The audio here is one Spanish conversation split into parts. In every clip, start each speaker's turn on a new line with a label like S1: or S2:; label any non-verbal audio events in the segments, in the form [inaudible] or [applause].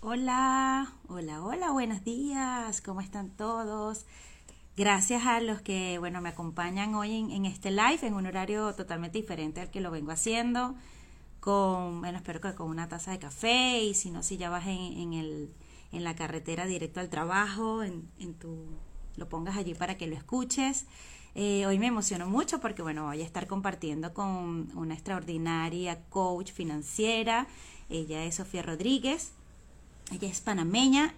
S1: Hola, hola, hola, buenos días, ¿cómo están todos? Gracias a los que, bueno, me acompañan hoy en, este live en un horario totalmente diferente al que lo vengo haciendo, con, bueno, espero que con una taza de café y si no, si ya vas en, el, en la carretera directo al trabajo, en, en tu, lo pongas allí para que lo escuches. Eh, hoy me emociono mucho porque, bueno, voy a estar compartiendo con una extraordinaria coach financiera. Ella es Sofía Rodríguez. Ella es panameña.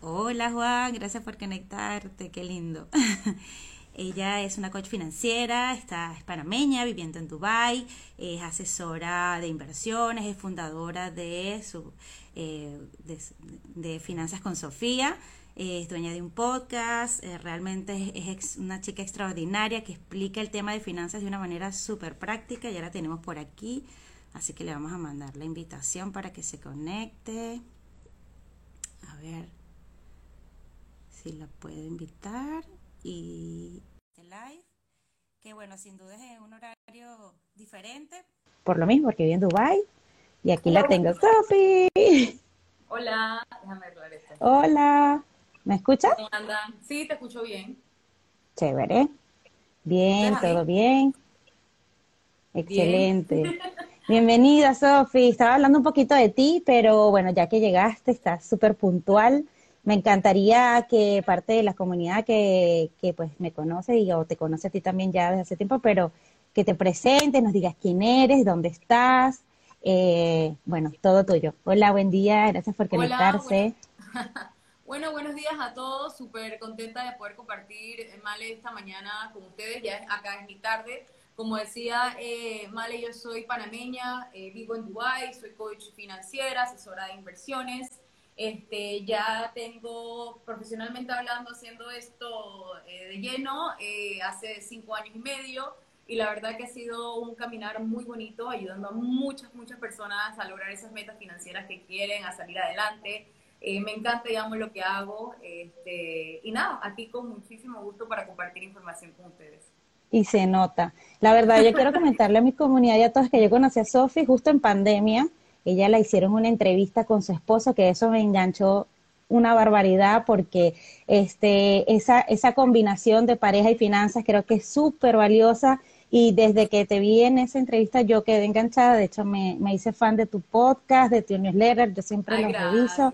S1: Hola Juan, gracias por conectarte, qué lindo. [laughs] Ella es una coach financiera, está, es panameña, viviendo en Dubai, es asesora de inversiones, es fundadora de, su, eh, de, Finanzas con Sofía, es dueña de un podcast, eh, realmente es, una chica extraordinaria que explica el tema de finanzas de una manera súper práctica, ya la tenemos por aquí, así que le vamos a mandar la invitación para que se conecte. A ver si la puedo invitar. Y el live, que bueno, sin duda es un horario diferente.
S2: Por lo mismo, porque vive en Dubai y aquí la tengo, Sofi.
S3: Hola, déjame arreglar esto.
S2: Hola, ¿me escuchas?
S3: ¿Cómo andan? Sí, te escucho bien.
S2: Chévere. Bien, todo bien. Excelente. [laughs] Bienvenida, Sofi. Estaba hablando un poquito de ti, pero bueno, ya que llegaste, estás súper puntual. Me encantaría que parte de la comunidad que, que pues me conoce y o te conoce a ti también ya desde hace tiempo, pero que te presentes, nos digas quién eres, dónde estás. Eh, bueno, todo tuyo. Hola, buen día, gracias por conectarse. [laughs]
S3: bueno, buenos días a todos, súper contenta de poder compartir eh, Male esta mañana con ustedes, ya acá es mi tarde. Como decía eh, Male, yo soy panameña, eh, vivo en Dubái, soy coach financiera, asesora de inversiones. Este, ya tengo profesionalmente hablando haciendo esto eh, de lleno eh, hace cinco años y medio y la verdad que ha sido un caminar muy bonito, ayudando a muchas, muchas personas a lograr esas metas financieras que quieren, a salir adelante. me encanta, digamos, lo que hago. Este, y nada, aquí con muchísimo gusto para compartir información con ustedes
S2: y se nota. La verdad, yo quiero comentarle a mi comunidad y a todos que yo conocí a Sofi justo en pandemia. Ella la hicieron una entrevista con su esposo, que eso me enganchó una barbaridad porque este, esa, esa combinación de pareja y finanzas creo que es súper valiosa y desde que te vi en esa entrevista yo quedé enganchada, de hecho me, me hice fan de tu podcast, de tu newsletter, yo siempre lo reviso.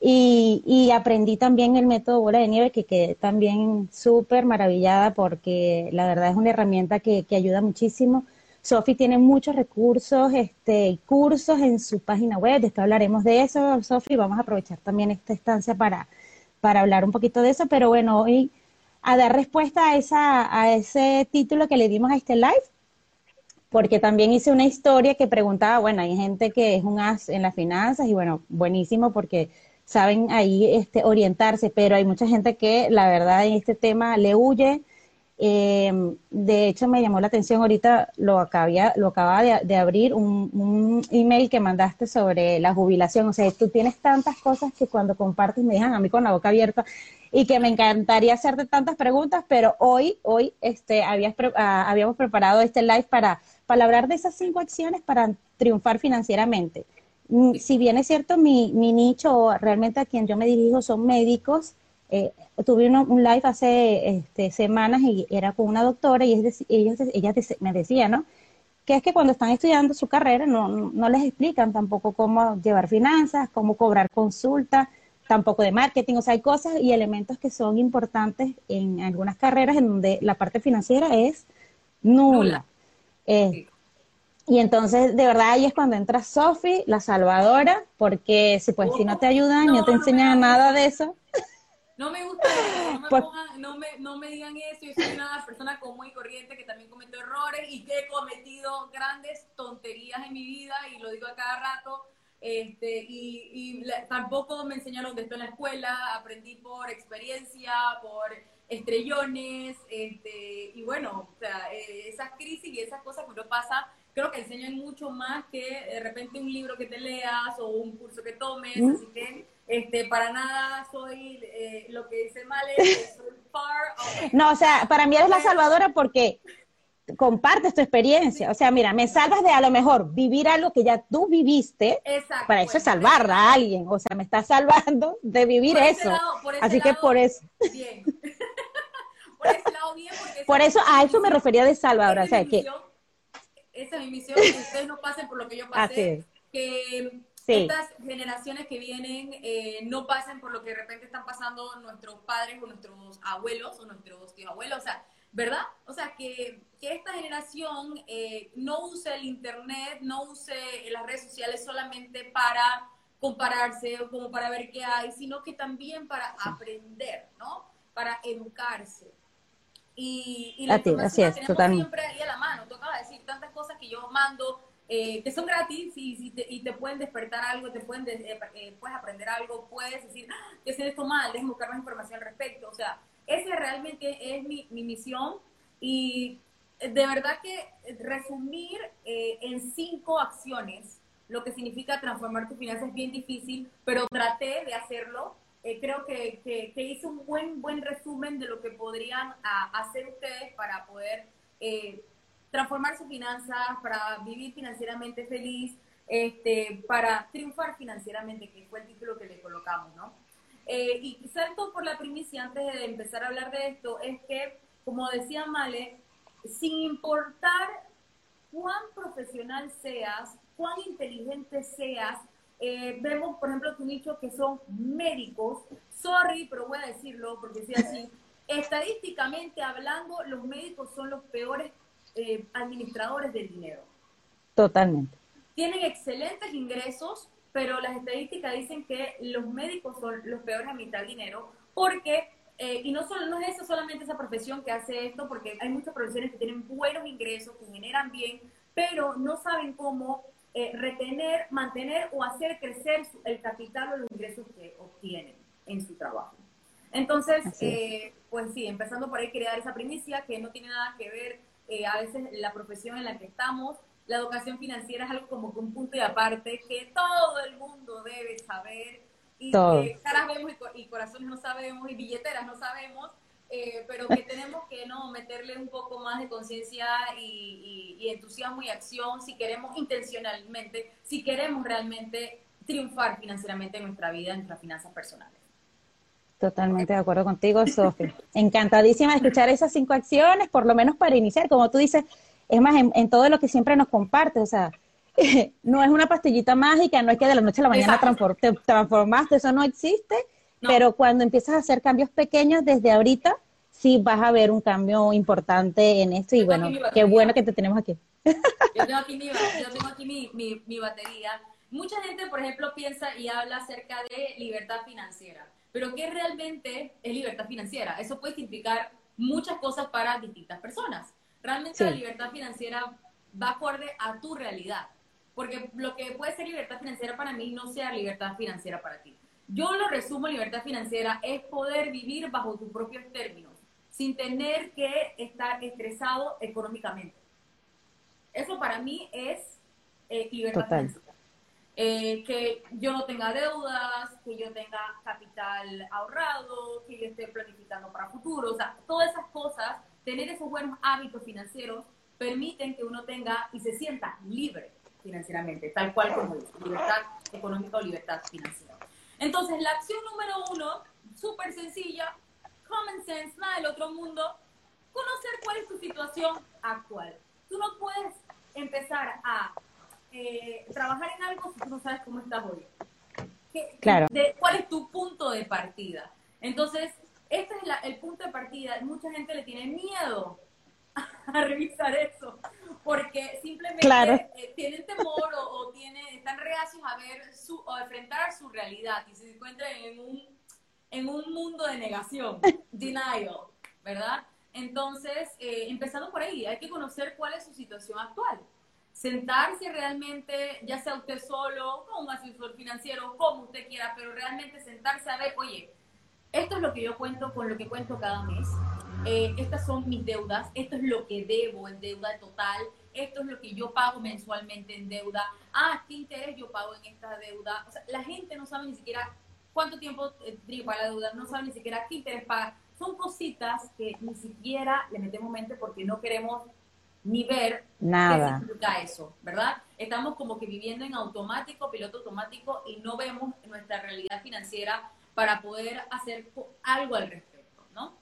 S2: Y, aprendí también el método bola de nieve, que quedé también súper maravillada porque la verdad es una herramienta que, ayuda muchísimo. Sofi tiene muchos recursos, este, cursos en su página web, después hablaremos de eso, Sofi, vamos a aprovechar también esta estancia para, para hablar un poquito de eso, pero bueno, hoy a dar respuesta a, esa, a ese título que le dimos a este live, porque también hice una historia que preguntaba, bueno, hay gente que es un as en las finanzas y bueno, buenísimo porque saben ahí este, orientarse, pero hay mucha gente que la verdad en este tema le huye. Eh, de hecho, me llamó la atención ahorita, lo, acababa, lo acababa de, abrir, un, un, email que mandaste sobre la jubilación. O sea, tú tienes tantas cosas que cuando compartes me dejan a mí con la boca abierta y que me encantaría hacerte tantas preguntas, pero hoy, hoy este, habías, ah, habíamos preparado este live para, para hablar de esas cinco acciones para triunfar financieramente. Mm, si bien es cierto, mi, mi nicho, realmente a quien yo me dirijo son médicos, eh, tuve un live hace este, semanas y era con una doctora y es ellos, ella me decía, ¿no? Que es que cuando están estudiando su carrera no, no les explican tampoco cómo llevar finanzas, cómo cobrar consulta, tampoco de marketing, o sea, hay cosas y elementos que son importantes en algunas carreras en donde la parte financiera es nula. Eh, y entonces, de verdad, ahí es cuando entra Sofi, la salvadora, porque si pues si no te ayudan, no, te enseñan nada de eso.
S3: No me gusta no me, pues no, me, no me digan eso, yo soy una persona común y corriente que también cometió errores y que he cometido grandes tonterías en mi vida y lo digo a cada rato. Este, y, y tampoco me enseñaron de esto en la escuela, aprendí por experiencia, por estrellones, este, y bueno, o sea, eh, esas crisis y esas cosas que uno pasa, creo que enseñan mucho más que de repente un libro que te leas o un curso que tomes, así que este, para nada soy eh, lo que dice Male, [laughs] soy far
S2: No, o sea, para mí eres la salvadora porque compartes tu experiencia. O sea, mira, me salvas de a lo mejor vivir algo que ya tú viviste.
S3: Exacto,
S2: para eso
S3: pues,
S2: es salvar a alguien. O sea, me estás salvando de vivir eso.
S3: lado-
S2: Así que
S3: lado,
S2: por eso,
S3: Bien. [laughs] por ese lado, bien, porque
S2: por eso
S3: es
S2: a eso me refería de salvadora. O sea, que.
S3: Esa es mi misión, que ustedes no pasen por lo que yo pasé,
S2: es.
S3: que
S2: Sí.
S3: estas generaciones que vienen eh, no pasen por lo que de repente están pasando nuestros padres o nuestros abuelos o nuestros tíos abuelos, o sea, ¿verdad? O sea, que, que esta generación eh, no use el Internet, no use las redes sociales solamente para compararse o como para ver qué hay, sino que también para aprender, ¿no? Para educarse. Y, y la
S2: Así-
S3: información
S2: así es, totalmente.
S3: siempre ahí a la mano. Tú acabas de decir tantas cosas que yo mando eh, que son gratis y, y te, y te pueden despertar algo, te pueden de- eh, eh, puedes aprender algo, puedes decir, "Ah, que hacer esto mal, déjame buscar más información al respecto. O sea, esa realmente es mi, mi misión y de verdad que resumir eh, en cinco acciones lo que significa transformar tu finanzas es bien difícil, pero traté de hacerlo. Eh, creo que, que, que un buen, buen resumen de lo que podrían a- hacer ustedes para poder eh, transformar sus finanzas, para vivir financieramente feliz, este, para triunfar financieramente, que fue el título que le colocamos, ¿no? Eh, y salto por la primicia antes de empezar a hablar de esto, es que, como decía Male, sin importar cuán profesional seas, cuán inteligente seas, eh, vemos, por ejemplo, tu nicho que son médicos, sorry, pero voy a decirlo porque sí así, [laughs] estadísticamente hablando, los médicos son los peores eh, administradores del dinero.
S2: totalmente.
S3: Tienen excelentes ingresos, pero las estadísticas dicen que los médicos son los peores a administrar dinero porque, eh, y no, solo, no es eso solamente esa profesión que hace esto, porque hay muchas profesiones que tienen buenos ingresos, que generan bien, pero no saben cómo eh, retener, mantener o hacer crecer su- el capital o los ingresos que obtienen en su trabajo. Entonces, eh, pues sí, empezando por ahí quería dar esa primicia que no tiene nada que ver eh, a veces la profesión en la que estamos. La educación financiera es algo como que un punto y aparte que todo el mundo debe saber y que caras vemos y, y corazones no sabemos y billeteras no sabemos, eh, pero que tenemos que no meterle un poco más de conciencia y, y- y entusiasmo y acción si queremos intencionalmente, si queremos realmente triunfar financieramente en nuestra vida, en nuestras finanzas personales.
S2: Totalmente de acuerdo contigo, Sofi. Encantadísima de escuchar esas cinco acciones, por lo menos para iniciar. Como tú dices, es más, en, en todo lo que siempre nos compartes, o sea, [laughs] no es una pastillita mágica, no es que de la noche a la mañana
S3: Exacto.
S2: transfor- te transformaste, eso no existe,
S3: No.
S2: pero cuando empiezas a hacer cambios pequeños desde ahorita, sí vas a ver un cambio importante en esto y bueno, qué bueno que te tenemos aquí.
S3: Yo [laughs] tengo aquí mi, yo tengo aquí mi, mi, mi batería. Mucha gente, por ejemplo, piensa y habla acerca de libertad financiera. Pero ¿qué realmente es libertad financiera? Eso puede significar muchas cosas para distintas personas. Realmente
S2: Sí.
S3: la libertad financiera va acorde a tu realidad. Porque lo que puede ser libertad financiera para mí no sea libertad financiera para ti. Yo lo resumo, libertad financiera es poder vivir bajo tus propios términos, sin tener que estar estresado económicamente. Eso para mí es eh, libertad
S2: Total.
S3: Eh, que yo no tenga deudas, que yo tenga capital ahorrado, que yo esté planificando para futuro, o sea, todas esas cosas, tener esos buenos hábitos financieros permiten que uno tenga y se sienta libre financieramente, tal cual como dice, libertad económica o libertad financiera. Entonces, la acción número uno, súper sencilla, common sense, nada del otro mundo, conocer cuál es tu situación actual. Tú no puedes empezar a eh, trabajar en algo si tú no sabes cómo estás hoy. ¿Qué-
S2: Claro.
S3: de- ¿Cuál es tu punto de partida? Entonces, este es la- el punto de partida. Mucha gente le tiene miedo [laughs] a revisar eso, porque simplemente
S2: Claro.
S3: eh, tienen temor o, o tienen, están reacios a ver su, o a enfrentar su realidad y se encuentran en un, en un mundo de negación, [laughs] denial, ¿verdad? Entonces, eh, empezando por ahí, hay que conocer cuál es su situación actual. Sentarse realmente, ya sea usted solo, con un asesor financiero, como usted quiera, pero realmente sentarse a ver, oye, esto es lo que yo cuento con lo que cuento cada mes, eh, estas son mis deudas, esto es lo que debo en deuda total, esto es lo que yo pago mensualmente en deuda, ah, qué interés yo pago en esta deuda. O sea, la gente no sabe ni siquiera cuánto tiempo eh, para la deuda, no sabe ni siquiera qué interés paga. Son cositas que ni siquiera le metemos mente porque no queremos ni ver
S2: Nada.
S3: qué significa eso, ¿verdad? Estamos como que viviendo en automático, piloto automático y no vemos nuestra realidad financiera para poder hacer algo al respecto, ¿no?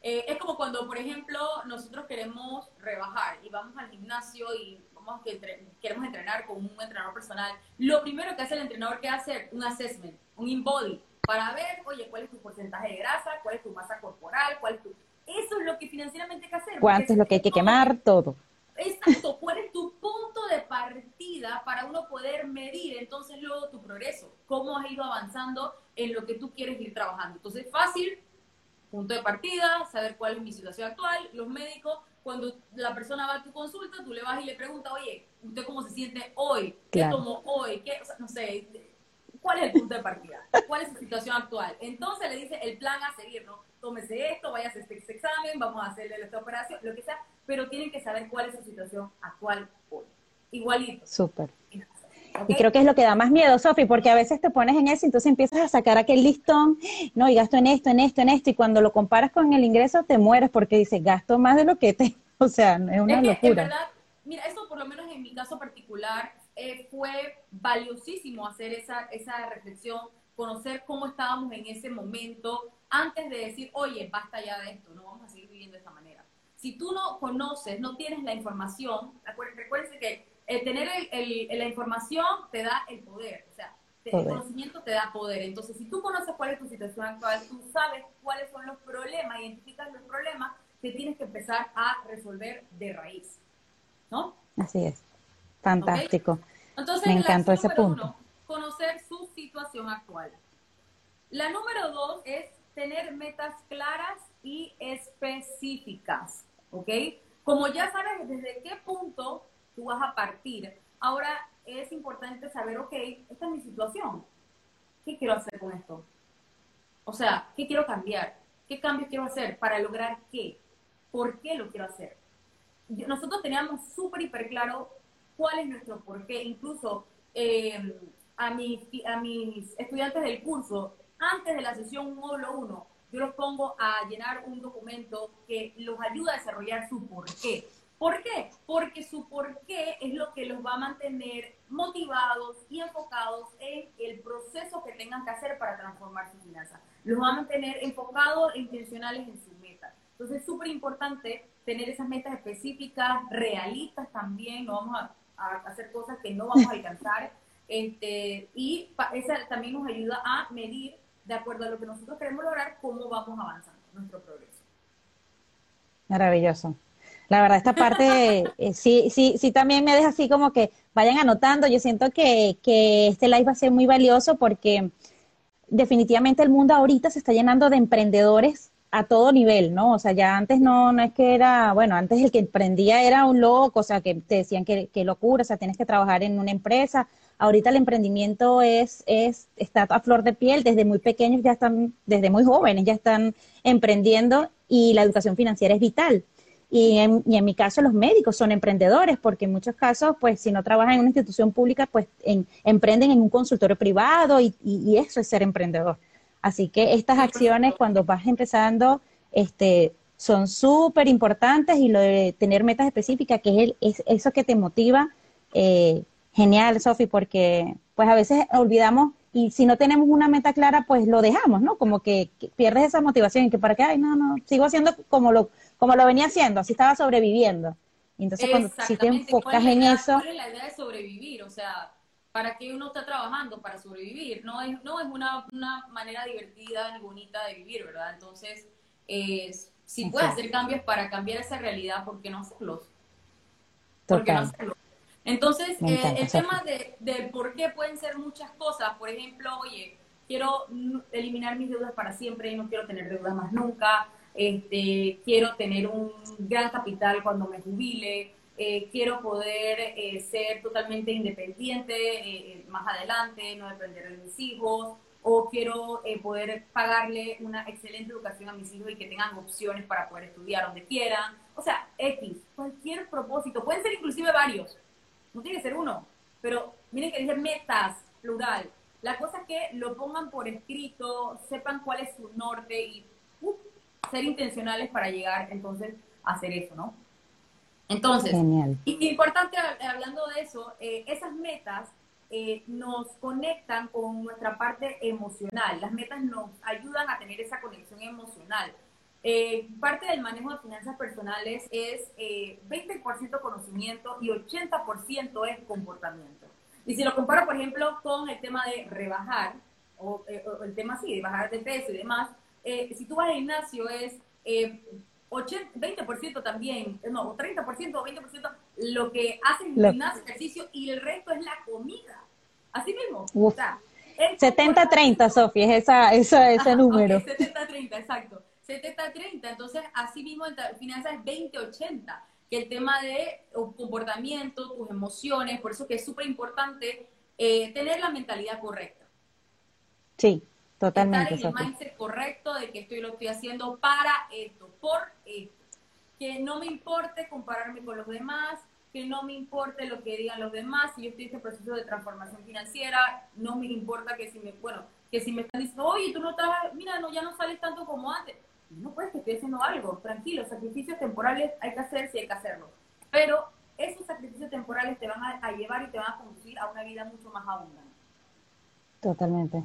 S3: Eh, es como cuando, por ejemplo, nosotros queremos rebajar y vamos al gimnasio y vamos que queremos entrenar con un entrenador personal. Lo primero que hace el entrenador que hace un assessment, un in-body, para ver, oye, cuál es tu porcentaje de grasa, cuál es tu masa corporal, cuál es tu... Eso es lo que financieramente hay que hacer.
S2: ¿Cuánto es lo que hay que quemar? Todo.
S3: Exacto, cuál es tu punto de partida para uno poder medir entonces luego tu progreso, cómo has ido avanzando en lo que tú quieres ir trabajando. Entonces, fácil, punto de partida, saber cuál es mi situación actual, los médicos, cuando la persona va a tu consulta, tú le vas y le preguntas, oye, ¿usted cómo se siente hoy? ¿Qué tomó hoy? ¿Qué? no sé, ¿cuál es el punto de partida? ¿Cuál es su situación actual? Entonces le dice el plan a seguir, ¿no? Tómese esto, vaya a hacer este examen, vamos a hacerle esta operación, lo que sea, pero tienen que saber cuál es su situación actual hoy. Igualito.
S2: Súper. Y creo que es lo que da más miedo, Sofi, porque a veces te pones en eso y entonces empiezas a sacar aquel listón, no, y gasto en esto, en esto, en esto, y cuando lo comparas con el ingreso te mueres porque dices, gasto más de lo que te, [laughs] o sea, es una locura.
S3: verdad, mira, eso por lo menos en mi caso particular eh, fue valiosísimo hacer esa, esa reflexión, conocer cómo estábamos en ese momento, antes de decir, oye, basta ya de esto, no vamos a seguir viviendo de esta manera. Si tú no conoces, no tienes la información, recuérdense que el tener el, la información te da el poder, o sea, el conocimiento te da poder. Entonces, si tú conoces cuál es tu situación actual, tú sabes cuáles son los problemas, identificas los problemas que tienes que empezar a resolver de raíz. ¿No?
S2: Así es. Fantástico. Entonces, Me encantó ese punto.
S3: conocer su situación actual. La número dos es tener metas claras y específicas. ¿Ok? Como ya sabes desde qué punto tú vas a partir. Ahora es importante saber, ok, esta es mi situación. ¿Qué quiero hacer con esto? O sea, ¿qué quiero cambiar? ¿Qué cambios quiero hacer para lograr qué? ¿Por qué lo quiero hacer? Nosotros teníamos súper, hiper claro cuál es nuestro por qué. Incluso eh, a, mis, a mis estudiantes del curso, antes de la sesión módulo 1, yo los pongo a llenar un documento que los ayuda a desarrollar su por qué. ¿Por qué? Porque su por qué es lo que los va a mantener motivados y enfocados en el proceso que tengan que hacer para transformar su finanza. Los va a mantener enfocados e intencionales en su meta. Entonces es súper importante tener esas metas específicas, realistas también, no vamos a, hacer cosas que no vamos a alcanzar. Este, y esa también nos ayuda a medir, de acuerdo a lo que nosotros queremos lograr, cómo vamos avanzando nuestro progreso.
S2: Maravilloso. La verdad, esta parte eh, sí, sí, sí también me deja así como que vayan anotando. Yo siento que, que este live va a ser muy valioso porque definitivamente el mundo ahorita se está llenando de emprendedores a todo nivel, ¿no? O sea, ya antes no, no es que era, bueno, antes el que emprendía era un loco, o sea, que te decían que, que locura, o sea, tienes que trabajar en una empresa. Ahorita el emprendimiento es, es, está a flor de piel, desde muy pequeños ya están, desde muy jóvenes ya están emprendiendo y la educación financiera es vital. Y en, y en, mi caso los médicos son emprendedores porque en muchos casos, pues si no trabajan en una institución pública, pues emprenden en un consultorio privado y, y, eso es ser emprendedor. Así que estas acciones cuando vas empezando, este, son súper importantes y lo de tener metas específicas, que es, el, es eso que te motiva, eh, genial, Sofi, porque pues a veces olvidamos y si no tenemos una meta clara, pues lo dejamos, ¿no? Como que, que pierdes esa motivación y que para qué, ay, no, no, sigo haciendo como lo como lo venía haciendo, así estaba sobreviviendo. Y entonces cuando si te enfocas en eso...
S3: ¿Cuál es la idea de sobrevivir? O sea, ¿para qué uno está trabajando? Para sobrevivir. No es, no es una, una manera divertida ni bonita de vivir, ¿verdad? Entonces, si puedes hacer cambios para cambiar esa realidad, ¿por qué no hacerlos? ¿Por qué no hacerlos? Entonces, eh, el tema de, de por qué pueden ser muchas cosas, por ejemplo, oye, quiero eliminar mis deudas para siempre y no quiero tener deudas más nunca, este, quiero tener un gran capital cuando me jubile, eh, quiero poder eh, ser totalmente independiente eh, más adelante, no depender de mis hijos, o quiero eh, poder pagarle una excelente educación a mis hijos y que tengan opciones para poder estudiar donde quieran. O sea, X, cualquier propósito, pueden ser inclusive varios, no tiene que ser uno, pero miren que dije metas, plural. La cosa es que lo pongan por escrito, sepan cuál es su norte y uh, ser intencionales para llegar entonces a hacer eso, ¿no? Entonces, y, importante hablando de eso, eh, esas metas eh, nos conectan con nuestra parte emocional. Las metas nos ayudan a tener esa conexión emocional. Eh, parte del manejo de finanzas personales es 20% conocimiento y 80% es comportamiento. Y si lo comparo, por ejemplo, con el tema de rebajar, o, el tema así, de bajar de peso y demás, si tú vas al gimnasio es 20% también, no, 30% o 20% lo que hacen gimnasio, ejercicio y el resto es la comida. Así mismo.
S2: 70-30, Sofía, es esa, esa, ese número.
S3: 70-30, exacto. 70-30, entonces así mismo en finanzas es 20-80, que el tema de comportamiento, tus emociones, por eso que es súper importante eh, tener la mentalidad correcta.
S2: Sí, Totalmente.
S3: Estar en el mindset correcto de que estoy lo estoy haciendo para esto, por esto. Que no me importe compararme con los demás, que no me importe lo que digan los demás. Si yo estoy en este proceso de transformación financiera, no me importa que si me, bueno, que si me están diciendo, oye, tú no estás, mira, no, ya no sales tanto como antes. No puedes que estoy haciendo algo, tranquilo, sacrificios temporales hay que hacer si hay que hacerlo. Pero esos sacrificios temporales te van a llevar y te van a conducir a una vida mucho más abundante.
S2: Totalmente.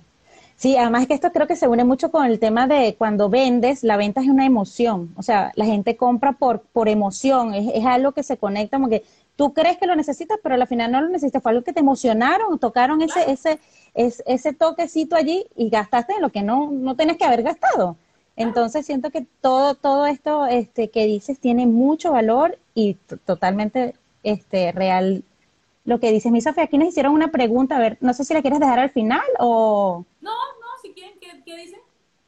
S2: Sí, además que esto creo que se une mucho con el tema de cuando vendes, la venta es una emoción, o sea, la gente compra por, por emoción, es, algo que se conecta, como que tú crees que lo necesitas, pero al final no lo necesitas, fue algo que te emocionaron, tocaron ese, ese, ese, ese toquecito allí y gastaste en lo que no, no tienes que haber gastado. Entonces siento que todo, todo esto este, que dices tiene mucho valor y totalmente este, real lo que dices. Mi Sofía, aquí nos hicieron una pregunta, a ver, no sé si la quieres dejar al final o...
S3: No, no, si quieren, ¿qué, dicen?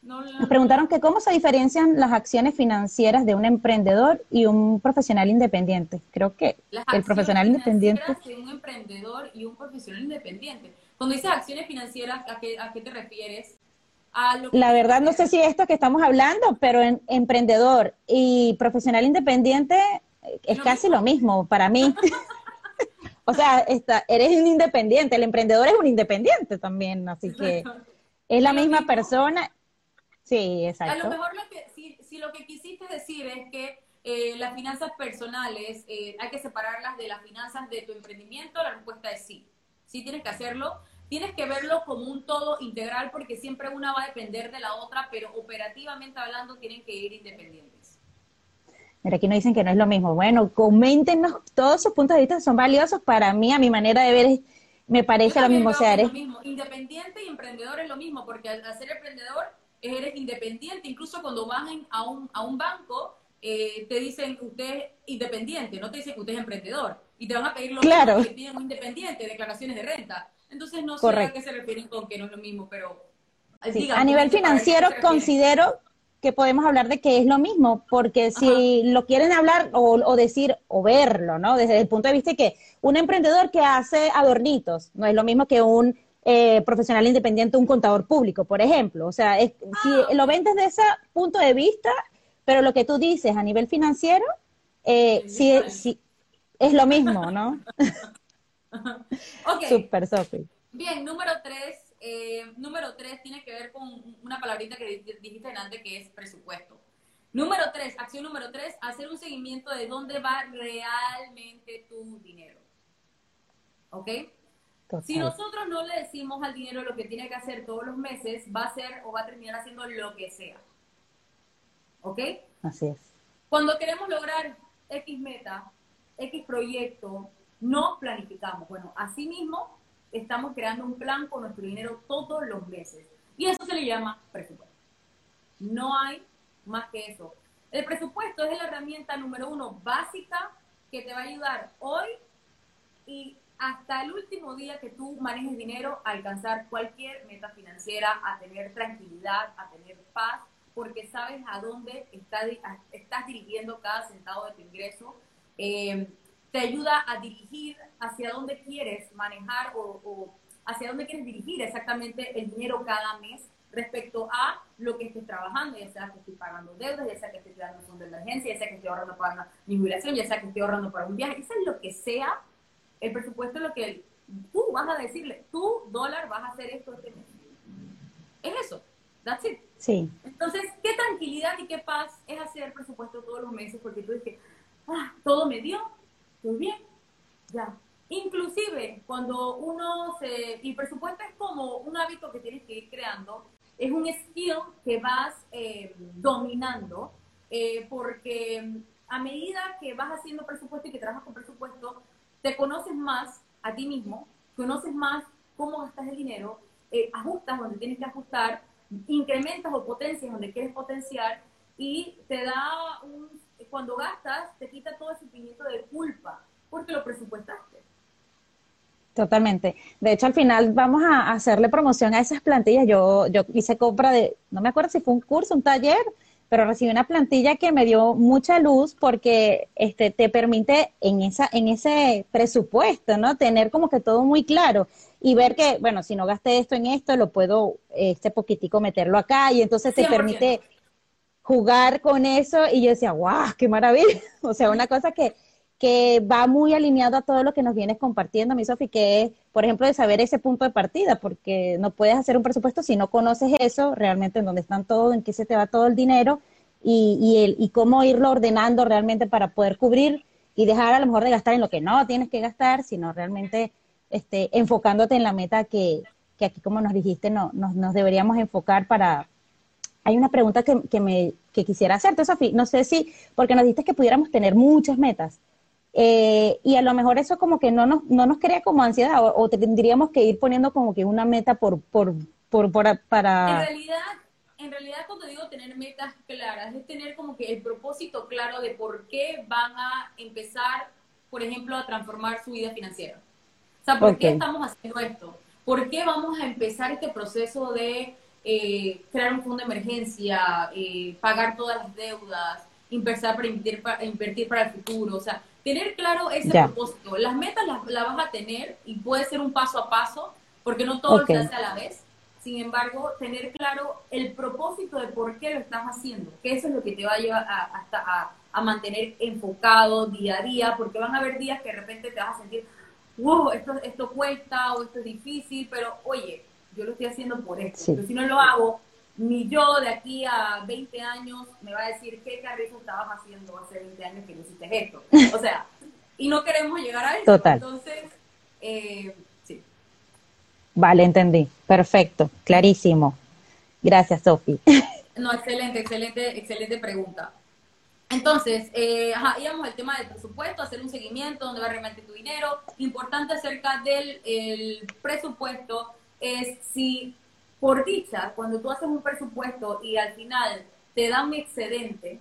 S2: Nos preguntaron que cómo se diferencian las acciones financieras de un emprendedor y un profesional independiente. Creo que el profesional independiente...
S3: De un emprendedor y un profesional independiente. Cuando dices acciones financieras, ¿a qué, a qué te refieres?
S2: la verdad no sé si esto que estamos hablando, pero en emprendedor y profesional independiente es casi lo mismo para mí. [laughs] O sea, está, eres un independiente, el emprendedor es un independiente también, así que es la misma persona. Sí, exacto.
S3: A lo mejor lo que, si, lo que quisiste decir es que eh, las finanzas personales eh, hay que separarlas de las finanzas de tu emprendimiento, la respuesta es sí. Sí tienes que hacerlo. Tienes que verlo como un todo integral porque siempre una va a depender de la otra, pero operativamente hablando tienen que ir independientes.
S2: Mira, aquí nos dicen que no es lo mismo. Bueno, coméntenos todos sus puntos de vista, son valiosos. Para mí, a mi manera de ver, me parece lo mismo. O sea,
S3: eres... lo mismo. Independiente y emprendedor es lo mismo, porque al ser emprendedor eres independiente. Incluso cuando vas a un, a un banco, eh, te dicen que usted es independiente, no te dicen que usted es emprendedor. Y te van a pedir lo
S2: claro.
S3: mismo que tienen un independiente, declaraciones de renta. Entonces, no sé a qué se refieren con que no es lo mismo, pero...
S2: a nivel financiero, considero que podemos hablar de que es lo mismo, porque si lo quieren hablar o, decir o verlo, ¿no? Desde el punto de vista de que un emprendedor que hace adornitos no es lo mismo que un eh, profesional independiente, un contador público, por ejemplo. O sea, es, si ah. lo ven desde ese punto de vista, pero lo que tú dices a nivel financiero, eh, sí, sí, es lo mismo, ¿no? [laughs]
S3: ok. [laughs]
S2: Super, Sophie.
S3: Bien, número tres, eh, número tres tiene que ver con una palabrita que dijiste antes que es presupuesto. Número tres, acción número tres, hacer un seguimiento de dónde va realmente tu dinero. ¿Ok? Si nosotros no le decimos al dinero lo que tiene que hacer todos los meses, va a hacer o va a terminar haciendo lo que sea. ¿Ok?
S2: Así es.
S3: Cuando queremos lograr X meta, X proyecto, no planificamos. Bueno, así mismo estamos creando un plan con nuestro dinero todos los meses. Y eso se le llama presupuesto. No hay más que eso. El presupuesto es la herramienta número uno básica que te va a ayudar hoy y hasta el último día que tú manejes dinero a alcanzar cualquier meta financiera, a tener tranquilidad, a tener paz, porque sabes a dónde estás dirigiendo cada centavo de tu ingreso. Eh, te ayuda a dirigir hacia dónde quieres manejar o, hacia dónde quieres dirigir exactamente el dinero cada mes respecto a lo que estés trabajando, ya sea que estoy pagando deudas, ya sea que estoy dando un fondo de emergencia, ya sea que estoy ahorrando para mi jubilación, ya sea que estoy ahorrando para un viaje, eso es lo que sea, el presupuesto es lo que tú vas a decirle, tu dólar vas a hacer esto este mes. Es eso, that's it.
S2: Sí.
S3: Entonces, qué tranquilidad y qué paz es hacer presupuesto todos los meses, porque tú dices, ah, todo me dio, estoy bien, ya, Inclusive, cuando uno se... Y presupuesto es como un hábito que tienes que ir creando, es un skill que vas eh, dominando, eh, porque a medida que vas haciendo presupuesto y que trabajas con presupuesto, te conoces más a ti mismo, conoces más cómo gastas el dinero, eh, ajustas donde tienes que ajustar, incrementas o potencias donde quieres potenciar y te da un... Cuando gastas, te quita todo ese sentimiento de culpa porque lo presupuestaste.
S2: Totalmente. De hecho, al final vamos a hacerle promoción a esas plantillas. Yo, yo hice compra de, no me acuerdo si fue un curso, un taller, pero recibí una plantilla que me dio mucha luz porque este, te permite en, esa, en ese presupuesto, ¿no? Tener como que todo muy claro y ver que, bueno, si no gasté esto en esto, lo puedo, este poquitico meterlo acá y entonces te permite jugar con eso y yo decía, wow, qué maravilla. [laughs] O sea, una cosa que, que va muy alineado a todo lo que nos vienes compartiendo, mi Sofi, que es, por ejemplo, de saber ese punto de partida, porque no puedes hacer un presupuesto si no conoces eso, realmente en dónde están todos, en qué se te va todo el dinero y, y, el, y cómo irlo ordenando realmente para poder cubrir y dejar a lo mejor de gastar en lo que no tienes que gastar, sino realmente este, enfocándote en la meta que, que aquí, como nos dijiste, no, nos, nos deberíamos enfocar para... Hay una pregunta que, que me que quisiera hacerte, Sofi. No sé si, porque nos dijiste que pudiéramos tener muchas metas. Eh, y a lo mejor eso como que no nos, no nos crea como ansiedad o, tendríamos que ir poniendo como que una meta por, por, por, para...
S3: En realidad, en realidad cuando digo tener metas claras es tener como que el propósito claro de por qué van a empezar, por ejemplo, a transformar su vida financiera. O sea, ¿por qué estamos haciendo esto? ¿Por qué vamos a empezar este proceso de eh, crear un fondo de emergencia, eh, pagar todas las deudas, empezar para invertir, para invertir para el futuro? O sea, tener claro ese propósito. Las metas las, vas a tener y puede ser un paso a paso, porque no todo se hace a la vez. Sin embargo, tener claro el propósito de por qué lo estás haciendo, que eso es lo que te va a llevar a, hasta a, mantener enfocado día a día, porque van a haber días que de repente te vas a sentir, wow, esto, esto cuesta o esto es difícil, pero oye, yo lo estoy haciendo por esto. Pero si no lo hago, ni yo de aquí a 20 años me va a decir qué carrizo estabas haciendo hace 20 años que no hiciste esto. O sea, y no queremos llegar a eso.
S2: Total.
S3: Entonces, eh, sí.
S2: Vale, entendí. Perfecto, clarísimo. Gracias, Sofi. [laughs]
S3: No, excelente, excelente, excelente pregunta. Entonces, eh, ajá, íbamos al tema del presupuesto, hacer un seguimiento, dónde va realmente tu dinero. Importante acerca del el presupuesto es si por dicha, cuando tú haces un presupuesto y al final te dan un excedente,